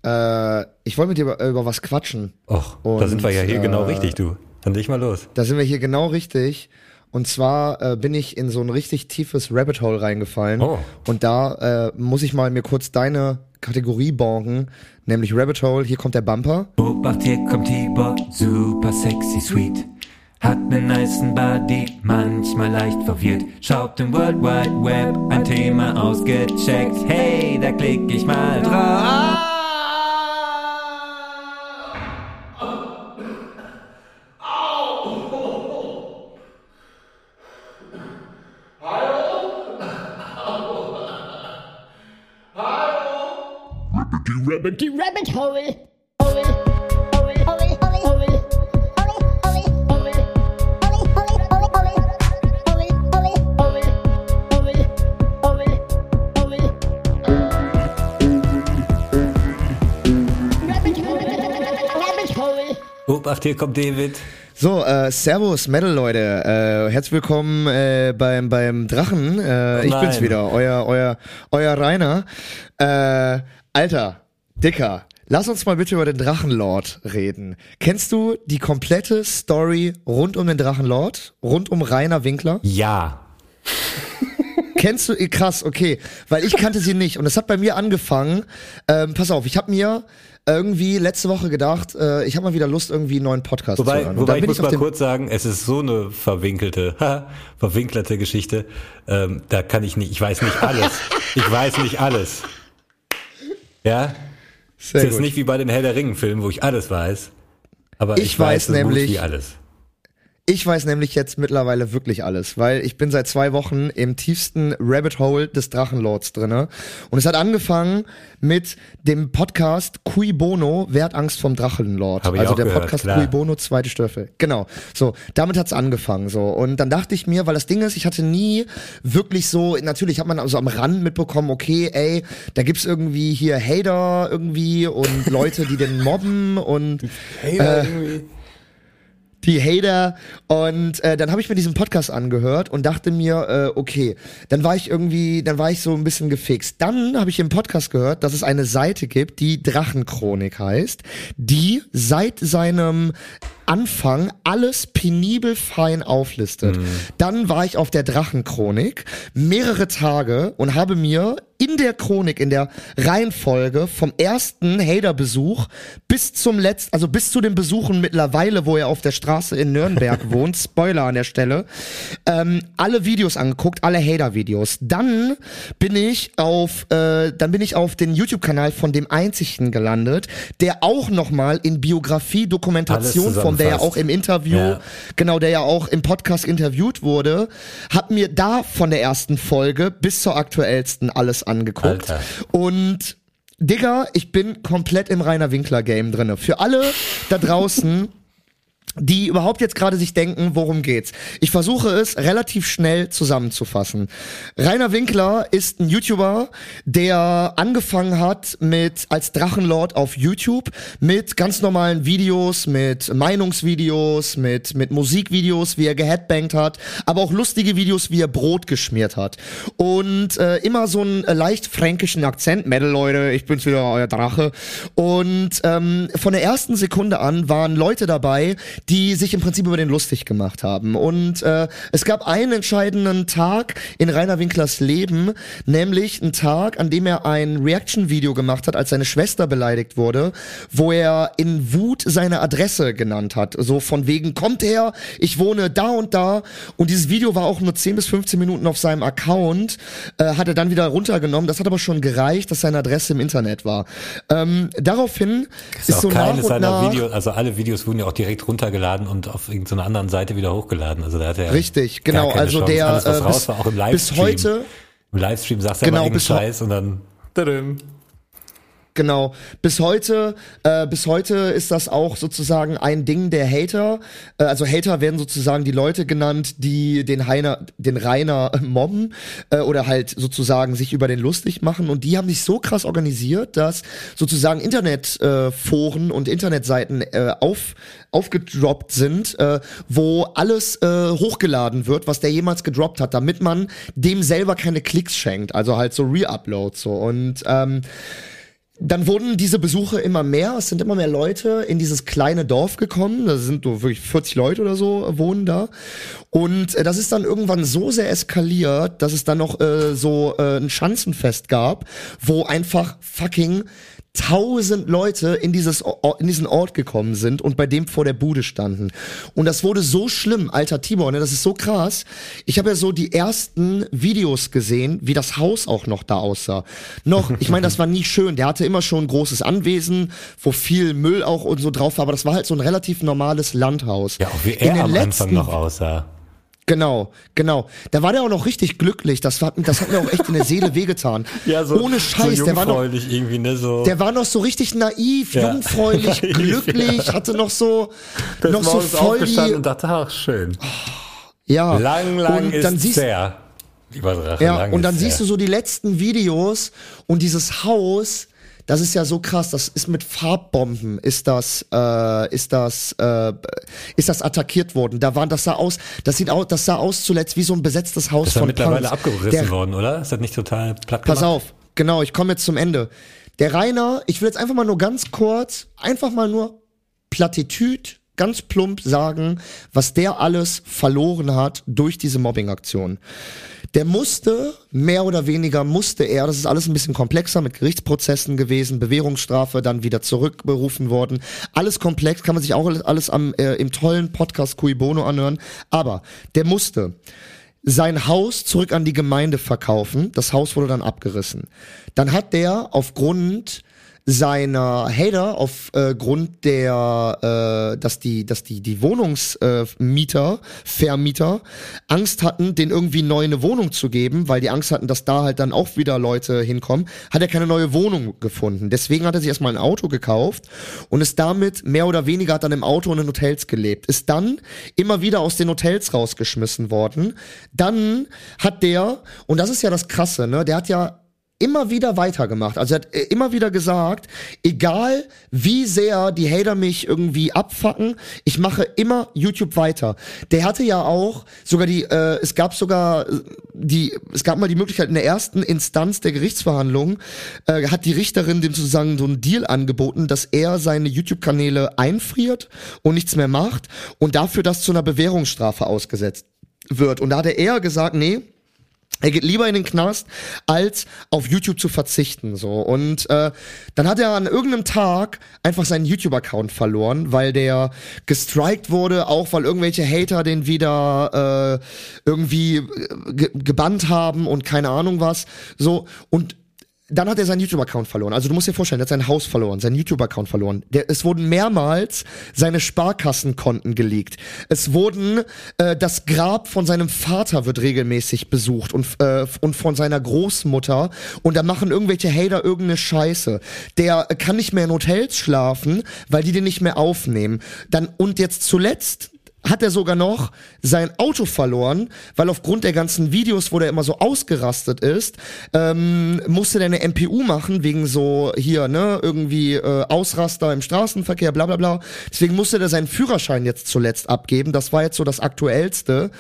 äh, ich wollte mit dir über, über was quatschen. Och, da Und, sind wir ja hier genau äh, richtig, du. Dann leg mal los. Da sind wir hier genau richtig. Und zwar äh, bin ich in so ein richtig tiefes Rabbit Hole reingefallen. Oh. Und da äh, muss ich mal mir kurz deine Kategorie borgen, nämlich Rabbit Hole. Hier kommt der Bumper. Beobacht, hier kommt Tibor, super sexy sweet. Hat nen nicen Body, manchmal leicht verwirrt. Schaut im World Wide Web ein Thema ausgecheckt. Hey, da klick ich mal drauf. Rabbit hole. Hole. Hole. Hole. Hole. Hole. Hole. Rabbit hole. Obacht, hier kommt David. So, äh, Servus, Metal Leute. Äh, herzlich willkommen äh, beim beim Drachen. Äh, ich Nein. bin's wieder, euer euer euer Rainer. Äh, Alter, Dicker. Lass uns mal bitte über den Drachenlord reden. Kennst du die komplette Story rund um den Drachenlord? Rund um Rainer Winkler? Ja. Kennst du? eh, Krass, okay. Weil ich kannte sie nicht. Und es hat bei mir angefangen. Ähm, pass auf, ich habe mir irgendwie letzte Woche gedacht, äh, ich habe mal wieder Lust, irgendwie einen neuen Podcast zu Wobei, hören. Und wobei ich muss ich mal kurz sagen, es ist so eine verwinkelte, ha, verwinkelte Geschichte. Ähm, da kann ich nicht, ich weiß nicht alles. ich weiß nicht alles. Ja? Sehr es ist gut. nicht wie bei den Herr der Ringen-Filmen, wo ich alles weiß. Aber ich, Ich weiß so gut nämlich- wie alles. Ich weiß nämlich jetzt mittlerweile wirklich alles, weil ich bin seit zwei Wochen im tiefsten Rabbit Hole des Drachenlords drinne. Und es hat angefangen mit dem Podcast Cui Bono, Wer hat Angst vom Drachenlord? Hab ich also auch der gehört, Podcast klar. Cui Bono, zweite Staffel. Genau. So, damit hat's angefangen. So. Und dann dachte ich mir, weil das Ding ist, ich hatte nie wirklich so, natürlich hat man also am Rand mitbekommen, okay, ey, da gibt's irgendwie hier Hater irgendwie und Leute, die den mobben und die Hater und äh, dann habe ich mir diesen Podcast angehört und dachte mir, äh, okay, dann war ich irgendwie, dann war ich so ein bisschen gefixt. Dann habe ich im Podcast gehört, dass es eine Seite gibt, die Drachenchronik heißt, die seit seinem Anfang alles penibel fein auflistet. Dann war ich auf der Drachenchronik mehrere Tage und habe mir in der Chronik, in der Reihenfolge vom ersten Hater-Besuch bis zum letzten, also bis zu den Besuchen mittlerweile, wo er auf der Straße in Nürnberg wohnt, Spoiler an der Stelle, ähm, alle Videos angeguckt, alle Hater-Videos. Dann bin ich auf, äh, dann bin ich auf den YouTube-Kanal von dem Einzigen gelandet, der auch nochmal in Biografie, Dokumentation, von der er zusammenfasst. auch im Interview, Ja. genau, der ja auch im Podcast interviewt wurde, hab mir da von der ersten Folge bis zur aktuellsten alles angeguckt. Alter. Und Digga, ich bin komplett im Rainer Winkler Game drinne. Für alle da draußen, die überhaupt jetzt gerade sich denken, worum geht's. Ich versuche es relativ schnell zusammenzufassen. Rainer Winkler ist ein YouTuber, der angefangen hat mit als Drachenlord auf YouTube mit ganz normalen Videos, mit Meinungsvideos, mit mit Musikvideos, wie er geheadbangt hat, aber auch lustige Videos, wie er Brot geschmiert hat und äh, immer so einen äh, leicht fränkischen Akzent. Metal Leute, ich bin's wieder euer Drache. Und ähm, von der ersten Sekunde an waren Leute dabei, die sich im Prinzip über den lustig gemacht haben. Und äh, es gab einen entscheidenden Tag in Rainer Winklers Leben, nämlich einen Tag, an dem er ein Reaction-Video gemacht hat, als seine Schwester beleidigt wurde, wo er in Wut seine Adresse genannt hat. So von wegen, kommt her, ich wohne da und da. Und dieses Video war auch nur 10 bis 15 Minuten auf seinem Account, äh, hat er dann wieder runtergenommen. Das hat aber schon gereicht, dass seine Adresse im Internet war. Ähm, daraufhin ist, Ist so nach und seiner nach... Videos, also alle Videos wurden ja auch direkt runtergeladen und auf irgendeiner anderen Seite wieder hochgeladen. Also da hat er Richtig, gar genau. keine Also Chance. der Alles, was äh, raus bis, war, auch im bis Livestream. heute, Im Livestream sagst du Genau, genau, irgendeinen bis Scheiß und dann. Genau, bis heute, äh, bis heute ist das auch sozusagen ein Ding der Hater. Äh, also Hater werden sozusagen die Leute genannt, die den Heiner, den Rainer mobben äh, oder halt sozusagen sich über den lustig machen. Und die haben sich so krass organisiert, dass sozusagen Internetforen äh, und Internetseiten äh, auf aufgedroppt sind, äh, wo alles hochgeladen wird, was der jemals gedroppt hat, damit man dem selber keine Klicks schenkt. Also halt so Reuploads so und ähm, dann wurden diese Besuche immer mehr. Es sind immer mehr Leute in dieses kleine Dorf gekommen. Da sind so wirklich 40 Leute oder so äh, wohnen da. Und äh, das ist dann irgendwann so sehr eskaliert, dass es dann noch äh, so äh, ein Schanzenfest gab, wo einfach fucking tausend Leute in dieses in diesen Ort gekommen sind und bei dem vor der Bude standen. Und das wurde so schlimm, alter Tibor, ne, das ist so krass. Ich habe ja so die ersten Videos gesehen, wie das Haus auch noch da aussah. Noch, ich meine, das war nie schön. Der hatte immer schon ein großes Anwesen, wo viel Müll auch und so drauf war, aber das war halt so ein relativ normales Landhaus. Ja, auch wie er am letzten Anfang noch aussah. Genau, genau. Da war der auch noch richtig glücklich. Das hat, das hat mir auch echt in der Seele wehgetan. Ohne Scheiß, so der war noch, irgendwie, ne, so. der war noch so richtig naiv, Ja. jungfräulich, Naiv, glücklich, ja. hatte noch so, ist noch so voll die, und dachte, ach, schön. ja. Lang, lang und ist dann siehst, zäh. Lieber Drache, ja, und dann ist siehst zäh. du so die letzten Videos und dieses Haus, das ist ja so krass, das ist mit Farbbomben, ist das, äh, ist das, äh, ist das attackiert worden. Da waren, das sah aus, das sieht aus, das sah aus zuletzt wie so ein besetztes Haus Das von mittlerweile Punks. abgerissen Der- worden, oder? Ist das nicht total platt Pass gemacht? auf, genau, ich komme jetzt zum Ende. Der Rainer, ich will jetzt einfach mal nur ganz kurz, einfach mal nur Plattitüd, ganz plump sagen, was der alles verloren hat durch diese Mobbingaktion. Der musste, mehr oder weniger musste er, das ist alles ein bisschen komplexer mit Gerichtsprozessen gewesen, Bewährungsstrafe, dann wieder zurückberufen worden. Alles komplex, kann man sich auch alles am, äh, im tollen Podcast Cui Bono anhören. Aber der musste sein Haus zurück an die Gemeinde verkaufen. Das Haus wurde dann abgerissen. Dann hat der aufgrund seiner Hater aufgrund der, äh, dass die, dass die die Wohnungsmieter, äh, Mieter, Vermieter Angst hatten, den irgendwie neu eine Wohnung zu geben, weil die Angst hatten, dass da halt dann auch wieder Leute hinkommen, hat er keine neue Wohnung gefunden. Deswegen hat er sich erstmal ein Auto gekauft und ist damit mehr oder weniger hat dann im Auto und in Hotels gelebt. Ist dann immer wieder aus den Hotels rausgeschmissen worden. Dann hat der, und das ist ja das Krasse, ne, der hat ja immer wieder weitergemacht. Also er hat äh, immer wieder gesagt, egal wie sehr die Hater mich irgendwie abfacken, ich mache immer YouTube weiter. Der hatte ja auch sogar die, äh, es gab sogar äh, die, es gab mal die Möglichkeit in der ersten Instanz der Gerichtsverhandlung, äh, hat die Richterin dem sozusagen so einen Deal angeboten, dass er seine YouTube-Kanäle einfriert und nichts mehr macht und dafür das zu einer Bewährungsstrafe ausgesetzt wird. Und da hat er gesagt, nee, er geht lieber in den Knast, als auf YouTube zu verzichten. So Und äh, dann hat er an irgendeinem Tag einfach seinen YouTube-Account verloren, weil der gestrikt wurde, auch weil irgendwelche Hater den wieder äh, irgendwie äh, ge gebannt haben und keine Ahnung was. So und dann hat er seinen YouTube-Account verloren. Also du musst dir vorstellen, er hat sein Haus verloren, seinen YouTube-Account verloren. Der, es wurden mehrmals seine Sparkassenkonten geleakt. Es wurden, äh, das Grab von seinem Vater wird regelmäßig besucht und, äh, und von seiner Großmutter. Und da machen irgendwelche Hater irgendeine Scheiße. Der kann nicht mehr in Hotels schlafen, weil die den nicht mehr aufnehmen. Dann, und jetzt zuletzt, hat er sogar noch sein Auto verloren, weil aufgrund der ganzen Videos, wo der immer so ausgerastet ist, ähm, musste der eine MPU machen, wegen so hier, ne, irgendwie äh, Ausraster im Straßenverkehr, bla bla bla. Deswegen musste der seinen Führerschein jetzt zuletzt abgeben. Das war jetzt so das Aktuellste.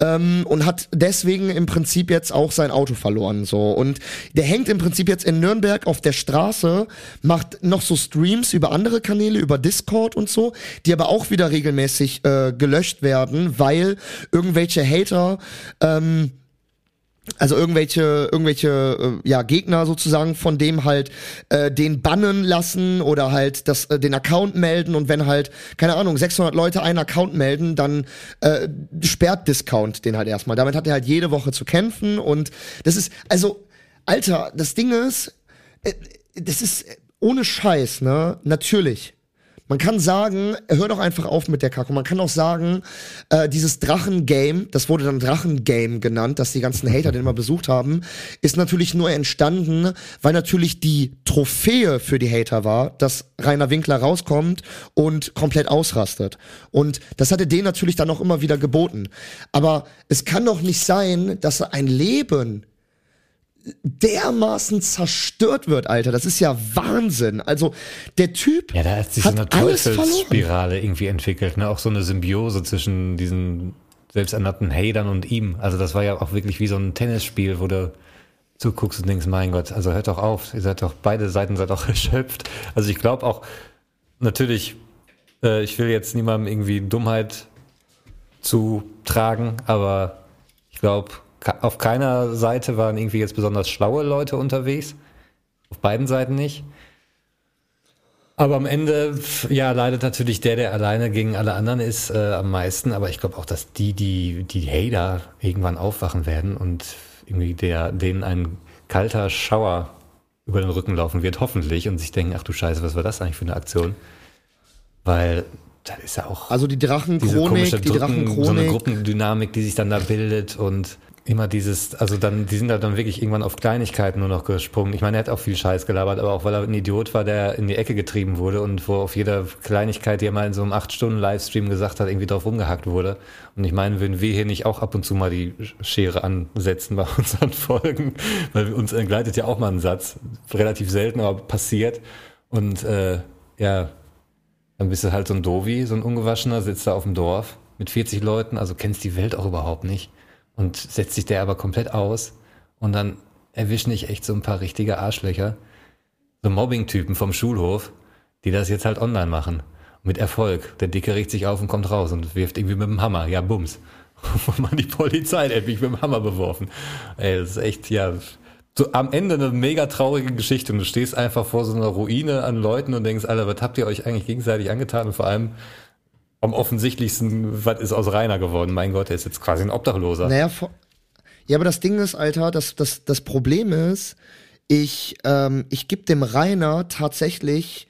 Ähm, und hat deswegen im Prinzip jetzt auch sein Auto verloren. So. Und der hängt im Prinzip jetzt in Nürnberg auf der Straße, macht noch so Streams über andere Kanäle, über Discord und so, die aber auch wieder regelmäßig äh, gelöscht werden, weil irgendwelche Hater ähm, also irgendwelche irgendwelche äh, ja Gegner sozusagen von dem halt äh, den bannen lassen oder halt das äh, den Account melden. Und wenn halt keine Ahnung 600 Leute einen Account melden dann äh, sperrt Discount den halt erstmal. Damit hat er halt jede Woche zu kämpfen. Und das ist also Alter das Ding ist äh, das ist ohne Scheiß ne? Natürlich man kann sagen, hör doch einfach auf mit der Kacke. Man kann auch sagen, äh, dieses Drachen-Game, das wurde dann Drachen-Game genannt, dass die ganzen Hater den immer besucht haben, ist natürlich nur entstanden, weil natürlich die Trophäe für die Hater war, dass Rainer Winkler rauskommt und komplett ausrastet. Und das hatte denen natürlich dann auch immer wieder geboten. Aber es kann doch nicht sein, dass ein Leben dermaßen zerstört wird, Alter. Das ist ja Wahnsinn. Also der Typ Ja, da hat sich so eine. Teufelsspirale irgendwie entwickelt, ne? Auch so eine Symbiose zwischen diesen selbsternannten Hatern und ihm. Also das war ja auch wirklich wie so ein Tennisspiel, wo du zuguckst und denkst, mein Gott, also hört doch auf, ihr seid doch, beide Seiten seid doch erschöpft. Also ich glaube auch, natürlich, äh, ich will jetzt niemandem irgendwie Dummheit zutragen, aber ich glaube, auf keiner Seite waren irgendwie jetzt besonders schlaue Leute unterwegs. Auf beiden Seiten nicht. Aber am Ende, ja, leidet natürlich der, der alleine gegen alle anderen ist, äh, am meisten. Aber ich glaube auch, dass die, die, die Hater irgendwann aufwachen werden und irgendwie der, denen ein kalter Schauer über den Rücken laufen wird, hoffentlich, und sich denken, ach du Scheiße, was war das eigentlich für eine Aktion? Weil das ist ja auch Also die Drachenchronik, die Drücken, so eine Drachenchronik. Gruppendynamik, die sich dann da bildet und immer dieses, also dann, die sind da dann wirklich irgendwann auf Kleinigkeiten nur noch gesprungen. Ich meine, er hat auch viel Scheiß gelabert, aber auch weil er ein Idiot war, der in die Ecke getrieben wurde und wo auf jeder Kleinigkeit, die er mal in so einem 8-Stunden-Livestream gesagt hat, irgendwie drauf rumgehackt wurde. Und ich meine, würden wir hier nicht auch ab und zu mal die Schere ansetzen bei unseren Folgen, weil uns entgleitet ja auch mal ein Satz, relativ selten, aber passiert. Und äh, ja, dann bist du halt so ein Dovi, so ein Ungewaschener, sitzt da auf dem Dorf mit 40 Leuten, also kennst die Welt auch überhaupt nicht und setzt sich der aber komplett aus und dann erwischen dich echt so ein paar richtige Arschlöcher, so Mobbing-Typen vom Schulhof, die das jetzt halt online machen. Mit Erfolg. Der Dicke regt sich auf und kommt raus und wirft irgendwie mit dem Hammer. Ja, bums. Wo man die Polizei mich mit dem Hammer beworfen. Ey, das ist echt, ja, so am Ende eine mega traurige Geschichte und du stehst einfach vor so einer Ruine an Leuten und denkst, Alter, was habt ihr euch eigentlich gegenseitig angetan und vor allem am offensichtlichsten, was ist aus Rainer geworden? Mein Gott, der ist jetzt quasi ein Obdachloser. Naja, ja, aber das Ding ist, Alter, das, das, das Problem ist, ich, ähm, ich gebe dem Rainer tatsächlich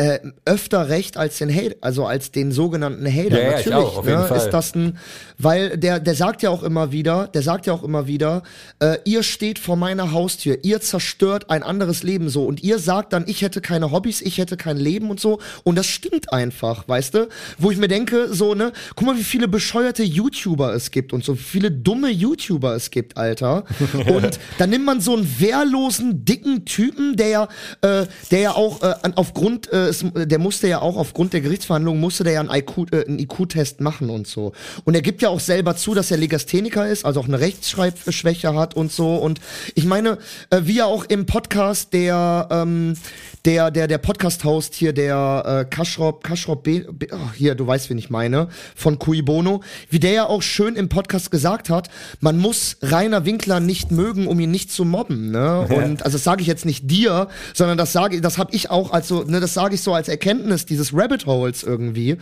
äh, öfter recht als den Hate, also als den sogenannten Hater. Ja, ja, ich Natürlich, auch, auf jeden ne, Fall. ist das ein, weil der, der sagt ja auch immer wieder, der sagt ja auch immer wieder, äh, ihr steht vor meiner Haustür, ihr zerstört ein anderes Leben so und ihr sagt dann, ich hätte keine Hobbys, ich hätte kein Leben und so und das stimmt einfach, weißt du? Wo ich mir denke, so, ne, guck mal, wie viele bescheuerte YouTuber es gibt und so viele dumme YouTuber es gibt, Alter. Und dann nimmt man so einen wehrlosen, dicken Typen, der ja, äh, der ja auch äh, aufgrund, äh, es, der musste ja auch aufgrund der Gerichtsverhandlungen, musste der ja einen IQ, äh, einen IQ-Test machen und so. Und er gibt ja auch selber zu, dass er Legastheniker ist, also auch eine Rechtschreibschwäche hat und so. Und ich meine, äh, wie ja auch im Podcast der, ähm, der, der, der Podcast-Host hier, der äh, Kaschrop, Kaschrop B, B oh, hier, du weißt, wen ich meine, von Cui Bono, wie der ja auch schön im Podcast gesagt hat, man muss Rainer Winkler nicht mögen, um ihn nicht zu mobben, ne? Und also das sage ich jetzt nicht dir, sondern das sage das habe ich auch als so, ne, das sage ich so als Erkenntnis dieses Rabbit Holes irgendwie.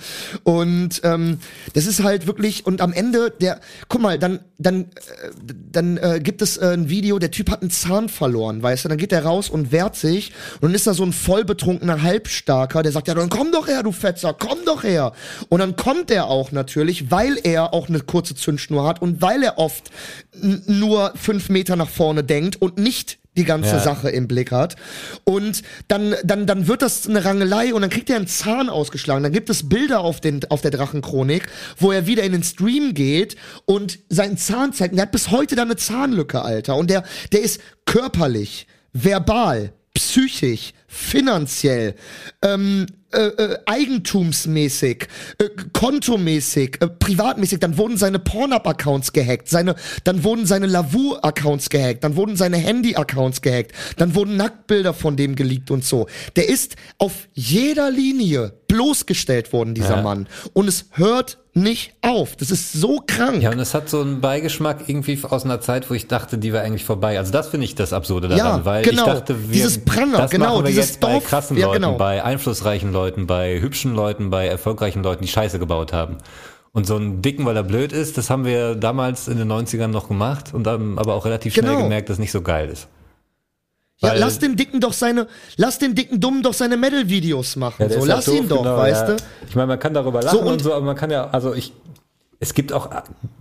Und ähm, das ist halt wirklich und am Ende der, guck mal, dann dann äh, dann äh, gibt es äh, ein Video, der Typ hat einen Zahn verloren, weißt du, dann geht er raus und wehrt sich und dann ist da so ein vollbetrunkener Halbstarker, der sagt ja, dann komm doch her, du Fetzer, komm doch her. Und dann kommt er auch natürlich, weil er auch eine kurze Zündschnur hat und weil er oft nur fünf Meter nach vorne denkt und nicht die ganze Ja. Sache im Blick hat. Und dann, dann, dann wird das eine Rangelei und dann kriegt er einen Zahn ausgeschlagen. Dann gibt es Bilder auf, den, auf der Drachenchronik, wo er wieder in den Stream geht und seinen Zahn zeigt. Und der hat bis heute da eine Zahnlücke, Alter. Und der, der ist körperlich, verbal, psychisch, finanziell, ähm, äh, äh, eigentumsmäßig, äh, kontomäßig, äh, privatmäßig, dann wurden seine Pornhub-Accounts gehackt, seine, dann wurden seine Lavu-Accounts gehackt, dann wurden seine Handy-Accounts gehackt, dann wurden Nacktbilder von dem geleakt und so. Der ist auf jeder Linie bloßgestellt worden, dieser Ja. Mann. Und es hört nicht auf. Das ist so krank. Ja, und es hat so einen Beigeschmack irgendwie aus einer Zeit, wo ich dachte, die war eigentlich vorbei. Also das finde ich das Absurde daran, Ja, weil genau. ich dachte, wir, Dieses Pranger, genau, dieses jetzt bei Dorf- krassen ja, Leuten, genau. bei einflussreichen Leuten, bei hübschen Leuten, bei erfolgreichen Leuten, die Scheiße gebaut haben. Und so einen Dicken, weil er blöd ist, das haben wir damals in den 90ern noch gemacht und dann aber auch relativ schnell Genau. gemerkt, dass es nicht so geil ist. Ja, Weil- lass den Dicken doch seine, lass den Dicken Dummen doch seine Metal-Videos machen. Ja, so, lass ihn doch, genau, weißt ja. du? Ich meine, man kann darüber lachen So, und, und- so, aber man kann ja, also ich, es gibt auch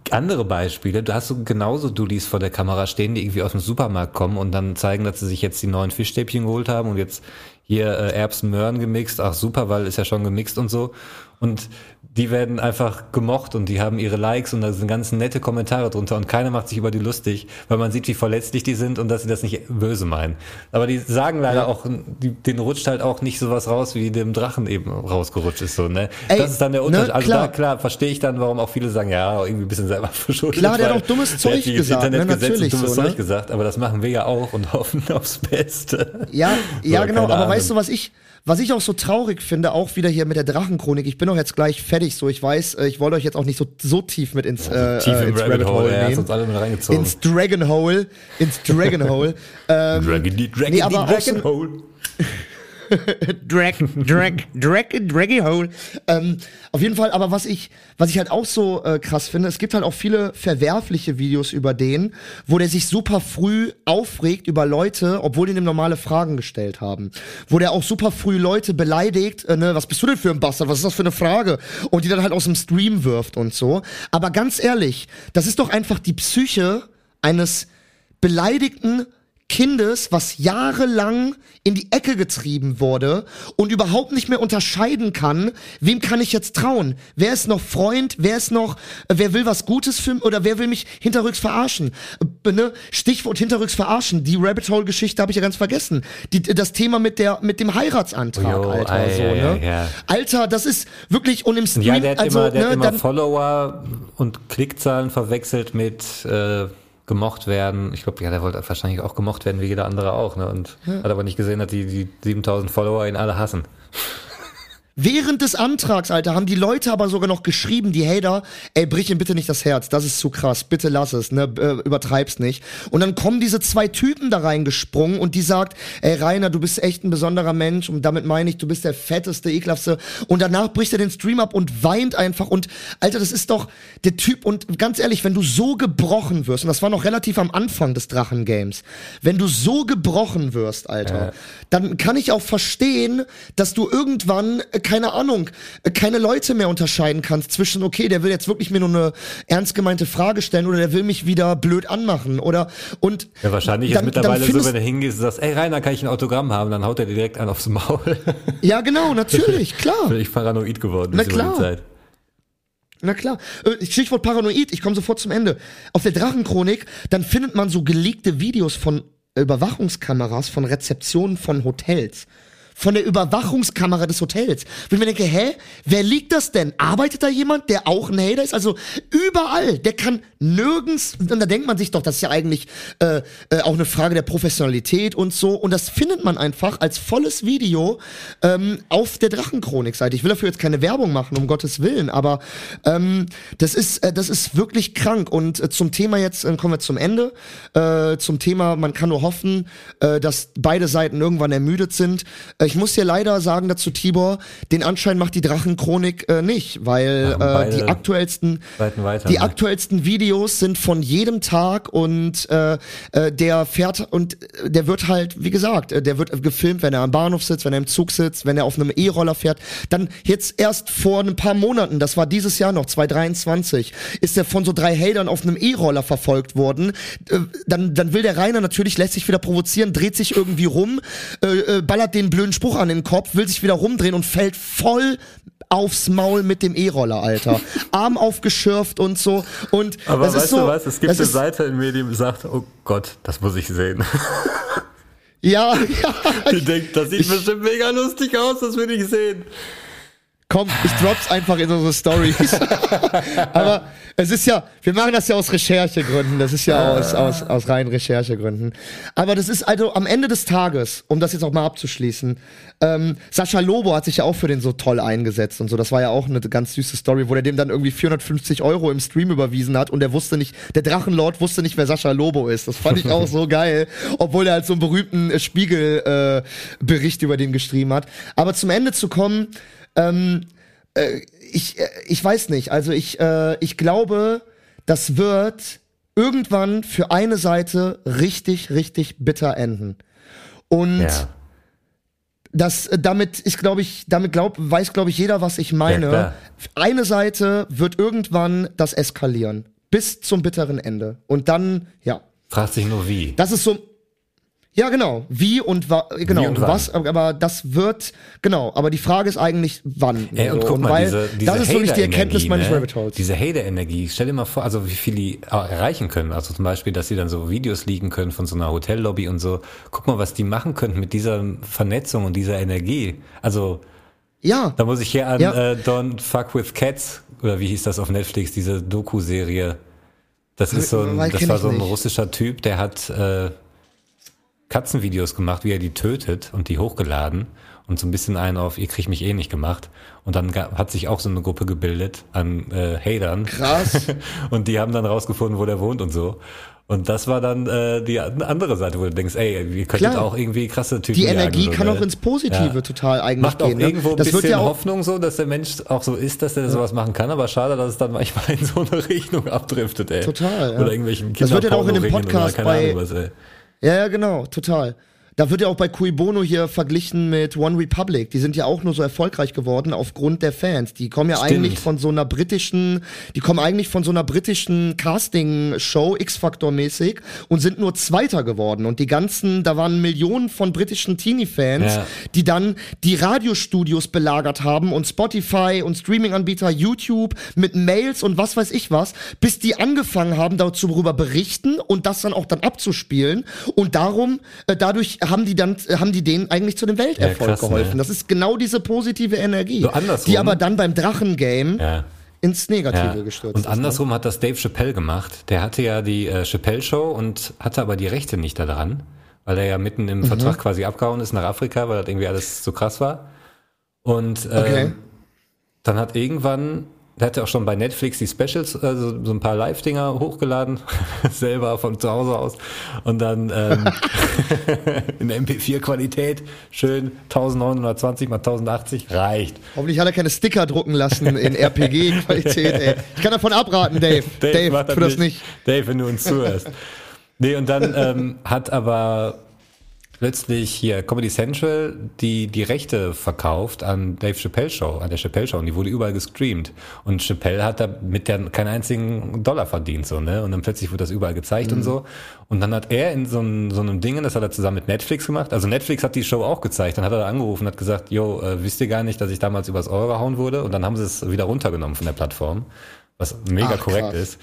andere Beispiele. Du hast so genauso Dullis vor der Kamera stehen, die irgendwie aus dem Supermarkt kommen und dann zeigen, dass sie sich jetzt die neuen Fischstäbchen geholt haben und jetzt hier äh, Erbsen, Möhren gemixt. Ach super, weil ist ja schon gemixt und so. Und die werden einfach gemocht und die haben ihre Likes und da sind ganz nette Kommentare drunter und keiner macht sich über die lustig, weil man sieht, wie verletzlich die sind und dass sie das nicht böse meinen. Aber die sagen leider auch, die, denen rutscht halt auch nicht sowas raus, wie dem Drachen eben rausgerutscht ist, so, ne? Ey, das ist dann der ne, Unterschied. also klar. da, klar, verstehe ich dann, warum auch viele sagen, ja, irgendwie ein bisschen selber verschuldet. Klar, der hat auch dummes Zeug gesagt, ne? Internetgesetz und Natürlich dummes so, ne? Zeug gesagt, aber das machen wir ja auch und hoffen aufs Beste. Ja, ja, genau. Aber weißt du, was ich, was ich auch so traurig finde, auch wieder hier mit der Drachenchronik. Ich bin auch jetzt gleich fertig, so. Ich weiß, äh, ich wollte euch jetzt auch nicht so, so tief mit ins, äh, Tief äh, ins Rabbit Hole, ja, hast nehmen. uns alle mit reingezogen. Ins Dragon Hole, ins Dragon Hole. ähm, Dragon, die Dragon, nee, aber Dragon Hole. Drag, Drag, Drag, Draggy Hole. Ähm, auf jeden Fall, aber was ich, was ich halt auch so äh, krass finde, es gibt halt auch viele verwerfliche Videos über den, wo der sich super früh aufregt über Leute, obwohl die ihm normale Fragen gestellt haben. Wo der auch super früh Leute beleidigt, äh, ne, was bist du denn für ein Bastard, was ist das für eine Frage? Und die dann halt aus dem Stream wirft und so. Aber ganz ehrlich, das ist doch einfach die Psyche eines beleidigten Kindes, was jahrelang in die Ecke getrieben wurde und überhaupt nicht mehr unterscheiden kann, wem kann ich jetzt trauen? Wer ist noch Freund? Wer ist noch, äh, wer will was Gutes für oder wer will mich hinterrücks verarschen? Äh, ne? Stichwort hinterrücks verarschen. Die Rabbit Hole Geschichte habe ich ja ganz vergessen. Die, das Thema mit der mit dem Heiratsantrag, Jo, Alter, ei, so, ei, ne? ja. Alter, das ist wirklich und im Stream, Ja, der hat also immer, der ne, hat immer dann, Follower und Klickzahlen verwechselt mit äh, gemocht werden. Ich glaube, ja, der wollte wahrscheinlich auch gemocht werden, wie jeder andere auch. Ne? Und hat aber nicht gesehen, dass die, die 7000 Follower ihn alle hassen. Während des Antrags, Alter, haben die Leute aber sogar noch geschrieben, die Hater, ey, brich ihm bitte nicht das Herz, das ist zu krass, bitte lass es, ne, äh, übertreib's nicht. Und dann kommen diese zwei Typen da reingesprungen und die sagt, ey, Rainer, du bist echt ein besonderer Mensch und damit meine ich, du bist der fetteste, ekelhaftste. Und danach bricht er den Stream ab und weint einfach und, Alter, das ist doch der Typ und ganz ehrlich, wenn du so gebrochen wirst, und das war noch relativ am Anfang des Drachen-Games, wenn du so gebrochen wirst, Alter, dann kann ich auch verstehen, dass du irgendwann, äh, keine Ahnung, äh, keine Leute mehr unterscheiden kannst zwischen, okay, der will jetzt wirklich mir nur eine ernst gemeinte Frage stellen oder der will mich wieder blöd anmachen oder und Ja, wahrscheinlich dann- ist mittlerweile so, wenn du hingehst und sagst, ey Rainer, kann ich ein Autogramm haben? Dann haut er dir direkt einen aufs Maul. Ja, genau, natürlich, klar. Bin ich paranoid geworden Na ist über die klar. Zeit. Na klar. Äh, Stichwort Paranoid, ich komme sofort zum Ende. Auf der Drachenchronik, dann findet man so geleakte Videos von Überwachungskameras von Rezeptionen von Hotels. Von der Überwachungskamera des Hotels. Wo ich mir denke, hä, wer liegt das denn? Arbeitet da jemand, der auch ein Hater ist? Also überall, der kann nirgends, und da denkt man sich doch, das ist ja eigentlich äh, äh, auch eine Frage der Professionalität und so. Und das findet man einfach als volles Video ähm, auf der Drachenchronik-Seite. Ich will dafür jetzt keine Werbung machen, um Gottes Willen, aber ähm, das ist äh, das ist wirklich krank. Und äh, zum Thema jetzt äh, kommen wir zum Ende. Äh, zum Thema, man kann nur hoffen, äh, dass beide Seiten irgendwann ermüdet sind. Äh, ich muss dir leider sagen dazu, Tibor, den Anschein macht die Drachenchronik äh, nicht, weil äh, die aktuellsten weiter, die ne? aktuellsten Videos sind von jedem Tag und äh, äh, der fährt und äh, der wird halt, wie gesagt, äh, der wird gefilmt, wenn er am Bahnhof sitzt, wenn er im Zug sitzt, wenn er auf einem E-Roller fährt. Dann jetzt erst vor ein paar Monaten, das war dieses Jahr noch, 2023, ist er von so drei Hatern auf einem E-Roller verfolgt worden. Dann, dann will der Rainer natürlich, lässt sich wieder provozieren, dreht sich irgendwie rum, ballert den blöden Spruch an den Kopf, will sich wieder rumdrehen und fällt voll aufs Maul mit dem E-Roller, Alter. Arm aufgeschürft und so. Und Aber das weißt ist so, du was? Es gibt eine ist, Seite in mir, die sagt, oh Gott, das muss ich sehen. Ja, ja. Die denkt, das sieht bestimmt mega lustig aus, das will ich sehen. Komm, ich drop's einfach in unsere Stories. Aber es ist ja, wir machen das ja aus Recherchegründen. Das ist ja aus, aus, aus reinen Recherchegründen. Aber das ist also am Ende des Tages, um das jetzt auch mal abzuschließen, ähm, Sascha Lobo hat sich ja auch für den so toll eingesetzt und so. Das war ja auch eine ganz süße Story, wo der dem dann irgendwie 450 Euro im Stream überwiesen hat und der wusste nicht, der Drachenlord wusste nicht, wer Sascha Lobo ist. Das fand ich auch so geil, obwohl er halt so einen berühmten äh, Spiegel-Bericht äh, Bericht über den geschrieben hat. Aber zum Ende zu kommen, ähm, äh, ich, äh, ich weiß nicht. Also ich, äh, ich glaube, das wird irgendwann für eine Seite richtig, richtig bitter enden. Und Ja. das damit ist, glaube ich, damit glaub, weiß, glaube ich, jeder, was ich meine. Ja, eine Seite wird irgendwann das eskalieren. Bis zum bitteren Ende. Und dann, ja. Fragt sich nur wie. Das ist so. Ja, genau. Wie und wa genau, Wie und was, aber das wird, genau, aber die Frage ist eigentlich, wann. Ey, und So, guck mal, weil diese, diese das ist wirklich die Erkenntnis Hater-Energie, meines ne? Rabbit Holes. Diese Hater-Energie, stell dir mal vor, also wie viel die auch erreichen können. Also zum Beispiel, dass sie dann so Videos liegen können von so einer Hotellobby und so. Guck mal, was die machen könnten mit dieser Vernetzung und dieser Energie. Also ja, da muss ich hier an Ja. äh, Don't Fuck With Cats, oder wie hieß das auf Netflix, diese Doku-Serie. Das ist so ein, das war so ein nicht. russischer Typ, der hat äh, Katzenvideos gemacht, wie er die tötet und die hochgeladen und so ein bisschen einen auf, ihr kriegt mich eh nicht gemacht. Und dann ga- hat sich auch so eine Gruppe gebildet an äh, Hatern. krass. Und die haben dann rausgefunden, wo der wohnt und so. Und das war dann äh, die andere Seite, wo du denkst, ey, ihr könntet Klar. auch irgendwie krasse Typen Die jagen, Energie so, kann ne? auch ins Positive Ja. total eigentlich Macht auch gehen. Ne? irgendwo ein das wird bisschen ja Hoffnung so, dass der Mensch auch so ist, dass er sowas machen kann, aber schade, dass es dann manchmal in so eine Richtung abdriftet, ey. Total, ja. Oder irgendwelchen Das wird ja auch in dem Podcast keine bei- Ahnung was, ey. Ja, ja, genau, total. Da wird ja auch bei Cui Bono hier verglichen mit One Republic. Die sind ja auch nur so erfolgreich geworden aufgrund der Fans. Die kommen ja Stimmt. eigentlich von so einer britischen, die kommen eigentlich von so einer britischen Casting-Show, X-Factor-mäßig, und sind nur Zweiter geworden. Und die ganzen, da waren Millionen von britischen Teenie-Fans, Ja. die dann die Radiostudios belagert haben und Spotify und Streaming-Anbieter YouTube mit Mails und was weiß ich was, bis die angefangen haben, darüber berichten und das dann auch dann abzuspielen. Und darum, äh, dadurch haben die dann, äh, haben die denen eigentlich zu dem Welterfolg Ja, krass, geholfen. ne? Das ist genau diese positive Energie, So die aber dann beim Drachen-Game Ja. ins Negative Ja. gestürzt Und ist. ne? andersrum hat das Dave Chappelle gemacht. Der hatte ja die äh, Chappelle-Show und hatte aber die Rechte nicht daran, weil er ja mitten Mhm. im Vertrag quasi abgehauen ist nach Afrika, weil das irgendwie alles zu krass war. Und ähm, Okay. dann hat irgendwann, der hat ja auch schon bei Netflix die Specials, also so ein paar Live-Dinger hochgeladen, selber von zu Hause aus. Und dann ähm, in der MP4-Qualität, schön 1920 mal 1080, reicht. Hoffentlich hat er keine Sticker drucken lassen in RPG-Qualität, ey. Ich kann davon abraten, Dave. Dave, mach tu das nicht. Dave, wenn du uns zuhörst. nee, und dann ähm, hat aber plötzlich hier Comedy Central die, die Rechte verkauft an Dave Chappelle Show, an der Chappelle Show. Und die wurde überall gestreamt. Und Chappelle hat da mit der keinen einzigen Dollar verdient, so, ne? Und dann plötzlich wurde das überall gezeigt und so. Und dann hat er in so einem, so einem Ding, das hat er zusammen mit Netflix gemacht. Also Netflix hat die Show auch gezeigt. Dann hat er da angerufen und hat gesagt, yo, äh, wisst ihr gar nicht, dass ich damals übers Euro gehauen wurde? Und dann haben sie es wieder runtergenommen von der Plattform. Was mega Ach, korrekt krass. ist.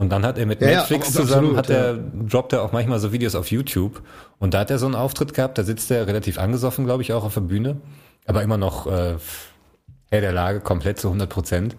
Und dann hat er mit Ja, ja, Netflix ab- zusammen, absolut, hat er, droppt er auch manchmal so Videos auf YouTube. Und da hat er so einen Auftritt gehabt, da sitzt er relativ angesoffen, glaube ich, auch auf der Bühne. Aber immer noch äh, Herr der Lage, komplett zu 100 Prozent.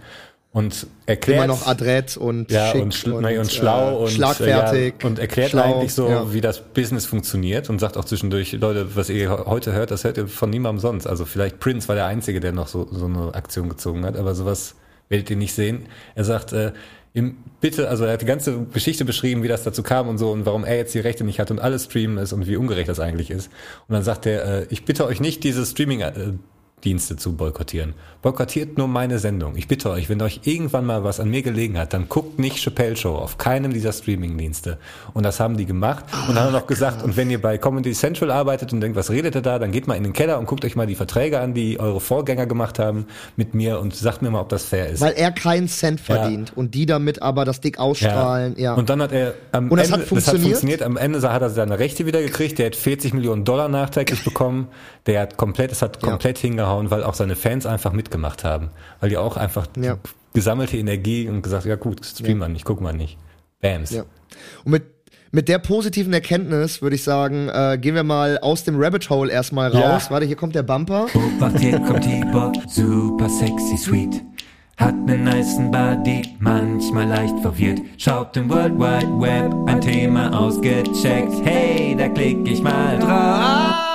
Und erklärt, Immer noch adrett und ja, schick und, schl und, und schlau äh, und schlagfertig. äh, ja, und erklärt schlau, eigentlich so, ja. wie das Business funktioniert und sagt auch zwischendurch, Leute, was ihr heute hört, das hört ihr von niemandem sonst. Also vielleicht Prince war der Einzige, der noch so, so eine Aktion gezogen hat, aber sowas werdet ihr nicht sehen. Er sagt, äh, im, bitte, also er hat die ganze Geschichte beschrieben, wie das dazu kam und so und warum er jetzt die Rechte nicht hat und alles streamen ist und wie ungerecht das eigentlich ist. Und dann sagt er, äh, ich bitte euch nicht, diese Streaming äh, Dienste zu boykottieren. Boykottiert nur meine Sendung. Ich bitte euch, wenn euch irgendwann mal was an mir gelegen hat, dann guckt nicht Chappelle Show auf keinem dieser Streaming-Dienste. Und das haben die gemacht. Und dann haben noch gesagt, und wenn ihr bei Comedy Central arbeitet und denkt, was redet ihr da, dann geht mal in den Keller und guckt euch mal die Verträge an, die eure Vorgänger gemacht haben mit mir und sagt mir mal, ob das fair ist. Weil er keinen Cent verdient und die damit aber das dick ausstrahlen. Ja. Und dann hat er am Und das Ende, hat funktioniert? funktioniert. Am Ende hat er seine Rechte wieder gekriegt. Der hat 40 Millionen Dollar nachträglich bekommen. Der hat komplett, es hat komplett hingehauen, weil auch seine Fans einfach mitgemacht haben. Weil die auch einfach Ja. gesammelte Energie und gesagt, ja gut, stream mal nicht, guck mal nicht. Bams. Ja. Und mit, mit der positiven Erkenntnis würde ich sagen, äh, gehen wir mal aus dem Rabbit Hole erstmal Ja. raus. Warte, hier kommt der Bumper. Obacht, hier kommt Tibor, super sexy sweet. Hat nen nicen Body, manchmal leicht verwirrt. Schaut im World Wide Web ein Thema ausgecheckt. Hey, da klick ich mal drauf.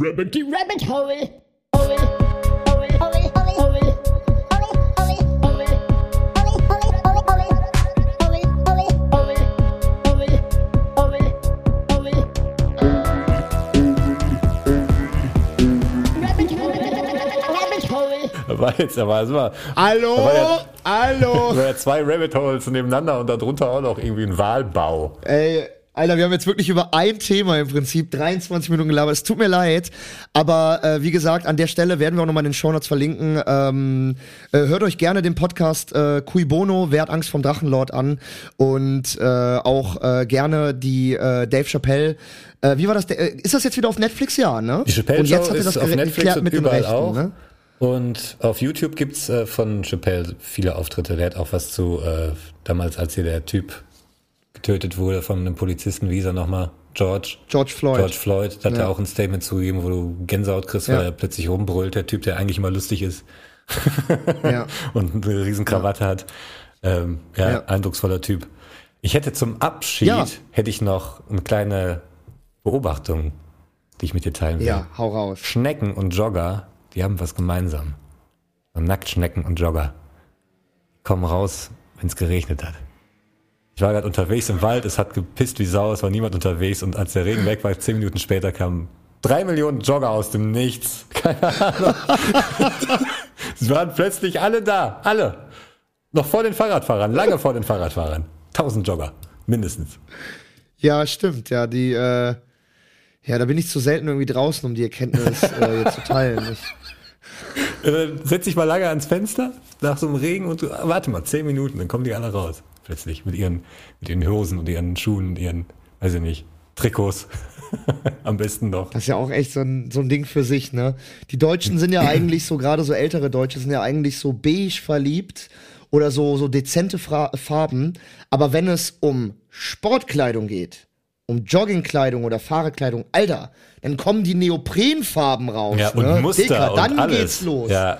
Hole. Hole. Rabbit hole. Rabbit hole. Da war jetzt, aber es war, Hallo, Da war ja- hallo. da war ja zwei Rabbit Holes nebeneinander und darunter auch noch irgendwie ein Wahlbau. Ey, Alter, wir haben jetzt wirklich über ein Thema im Prinzip 23 Minuten gelabert. Es tut mir leid, aber äh, wie gesagt, an der Stelle werden wir auch nochmal in den Shownotes verlinken. Ähm, äh, hört euch gerne den Podcast äh, Cui Bono, Wer hat Angst vom Drachenlord an und äh, auch äh, gerne die äh, Dave Chappelle. Äh, wie war das? Äh, ist das jetzt wieder auf Netflix? Ja, ne? Die Chappelle und jetzt hat er das auf Netflix und mit überall Rechten, auch. ne? Und auf YouTube gibt's äh, von Chappelle viele Auftritte. Der hat auch was zu, äh, damals als hier der Typ getötet wurde von einem Polizisten, wie hieß er nochmal? George. George Floyd. George Floyd, da hat Ja. er auch ein Statement zugegeben, wo du Gänsehaut kriegst, weil Ja. er plötzlich rumbrüllt, der Typ, der eigentlich immer lustig ist Ja. und eine riesen Krawatte hat. Ähm, ja, eindrucksvoller Typ. Ich hätte zum Abschied, hätte ich noch eine kleine Beobachtung, die ich mit dir teilen will. ja, hau raus. Schnecken und Jogger, die haben was gemeinsam. Nacktschnecken und Jogger kommen raus, wenn es geregnet hat. Ich war gerade unterwegs im Wald, es hat gepisst wie Sau, es war niemand unterwegs und als der Regen weg war, zehn Minuten später kamen drei Millionen Jogger aus dem Nichts. Keine Ahnung. es waren plötzlich alle da, alle. Noch vor den Fahrradfahrern, lange vor den Fahrradfahrern. Tausend Jogger, mindestens. Ja, stimmt. Ja, die, äh, ja, da bin ich zu selten irgendwie draußen, um die Erkenntnis äh, zu teilen. Ich, Äh, setz dich mal lange ans Fenster nach so einem Regen und warte mal, zehn Minuten, dann kommen die alle raus. Plötzlich mit ihren, mit ihren Hosen und ihren Schuhen und ihren, weiß ich nicht, Trikots. Am besten noch. Das ist ja auch echt so ein, so ein Ding für sich, ne? Die Deutschen sind ja eigentlich so, gerade so ältere Deutsche sind ja eigentlich so beige verliebt oder so, so dezente Fra Farben. Aber wenn es um Sportkleidung geht, um Joggingkleidung oder Fahrradkleidung, Alter, dann kommen die Neoprenfarben raus. Ja, und ne? Muster Dicker, und dann alles. geht's los. Ja,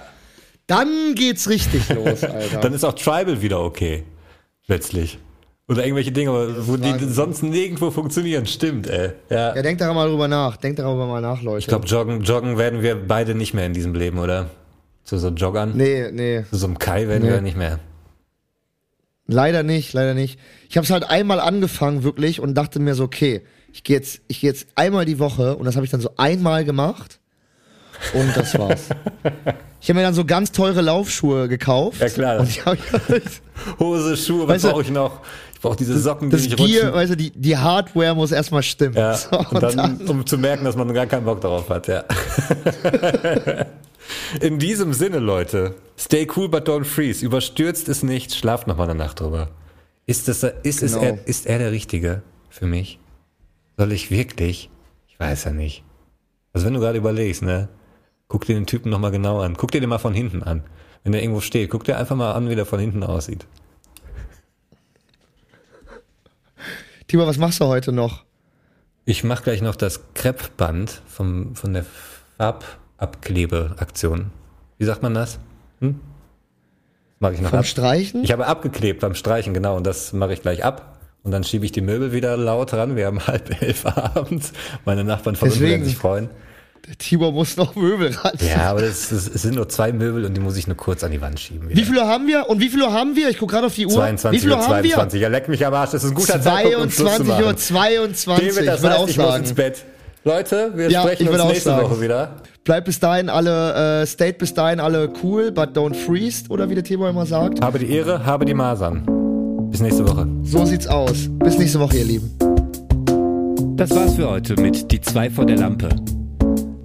Dann geht's richtig los, Alter. Dann ist auch Tribal wieder okay. Plötzlich. Oder irgendwelche Dinge, wo die sonst nirgendwo funktionieren. Stimmt, ey. Ja. ja, denkt daran mal drüber nach. Denkt darüber mal nach, Leute. Ich glaube, joggen, joggen werden wir beide nicht mehr in diesem Leben, oder? Zu so Joggern? nee, nee. Zu so einem Kai werden Nee. wir nicht mehr. Leider nicht, leider nicht. Ich habe es halt einmal angefangen wirklich und dachte mir so, okay, ich gehe jetzt, ich gehe jetzt einmal die Woche und das habe ich dann so einmal gemacht und das war's. ich habe mir dann so ganz teure Laufschuhe gekauft. Ja, klar. Und die hab ich, Hose, Schuhe, was brauche ich noch? Ich brauche diese Socken, die das nicht Gear, rutschen. weißt du, die, die Hardware muss erstmal stimmen. Ja, So, und dann, um zu merken, dass man gar keinen Bock darauf hat, ja. In diesem Sinne, Leute, stay cool but don't freeze. Überstürzt es nicht, schlaft noch mal eine Nacht drüber. Ist, das, ist, Genau. er, ist er der Richtige für mich? Soll ich wirklich? Ich weiß ja nicht. Also wenn du gerade überlegst, ne? Guck dir den Typen noch mal genau an. Guck dir den mal von hinten an. Wenn der irgendwo steht, guck dir einfach mal an, wie der von hinten aussieht. Timo, was machst du heute noch? Ich mache gleich noch das Kreppband vom, von der Farbabklebeaktion. Wie sagt man das? Hm? Mache ich noch Vom ab. Streichen? Ich habe abgeklebt beim Streichen, genau, und das mache ich gleich ab. Und dann schiebe ich die Möbel wieder laut ran. Wir haben halb elf abends. Meine Nachbarn von uns werden sich freuen. Der Timo muss noch Möbel ran. Ja, aber das, das, es sind nur zwei Möbel und die muss ich nur kurz an die Wand schieben. Wie Wieder. viel Uhr haben wir? Und wie viel Uhr haben wir? Ich gucke gerade auf die Uhr. 22 wie viel Uhr Uhr haben 22. Ja, leck mich am Arsch. Das ist ein guter Zeitpunkt, um Schluss zu 22 Uhr machen. 22. David, das ich würde heißt, auch ich muss ins. Bett. Leute, wir Ja, sprechen uns nächste sagen. Woche wieder. Bleibt bis dahin alle, äh, stayt bis dahin alle cool, but don't freeze, oder wie der Timo immer sagt. Habe die Ehre, habe die Masern. Bis nächste Woche. So sieht's aus. Bis nächste Woche, ihr Lieben. Das war's für heute mit Die zwei vor der Lampe.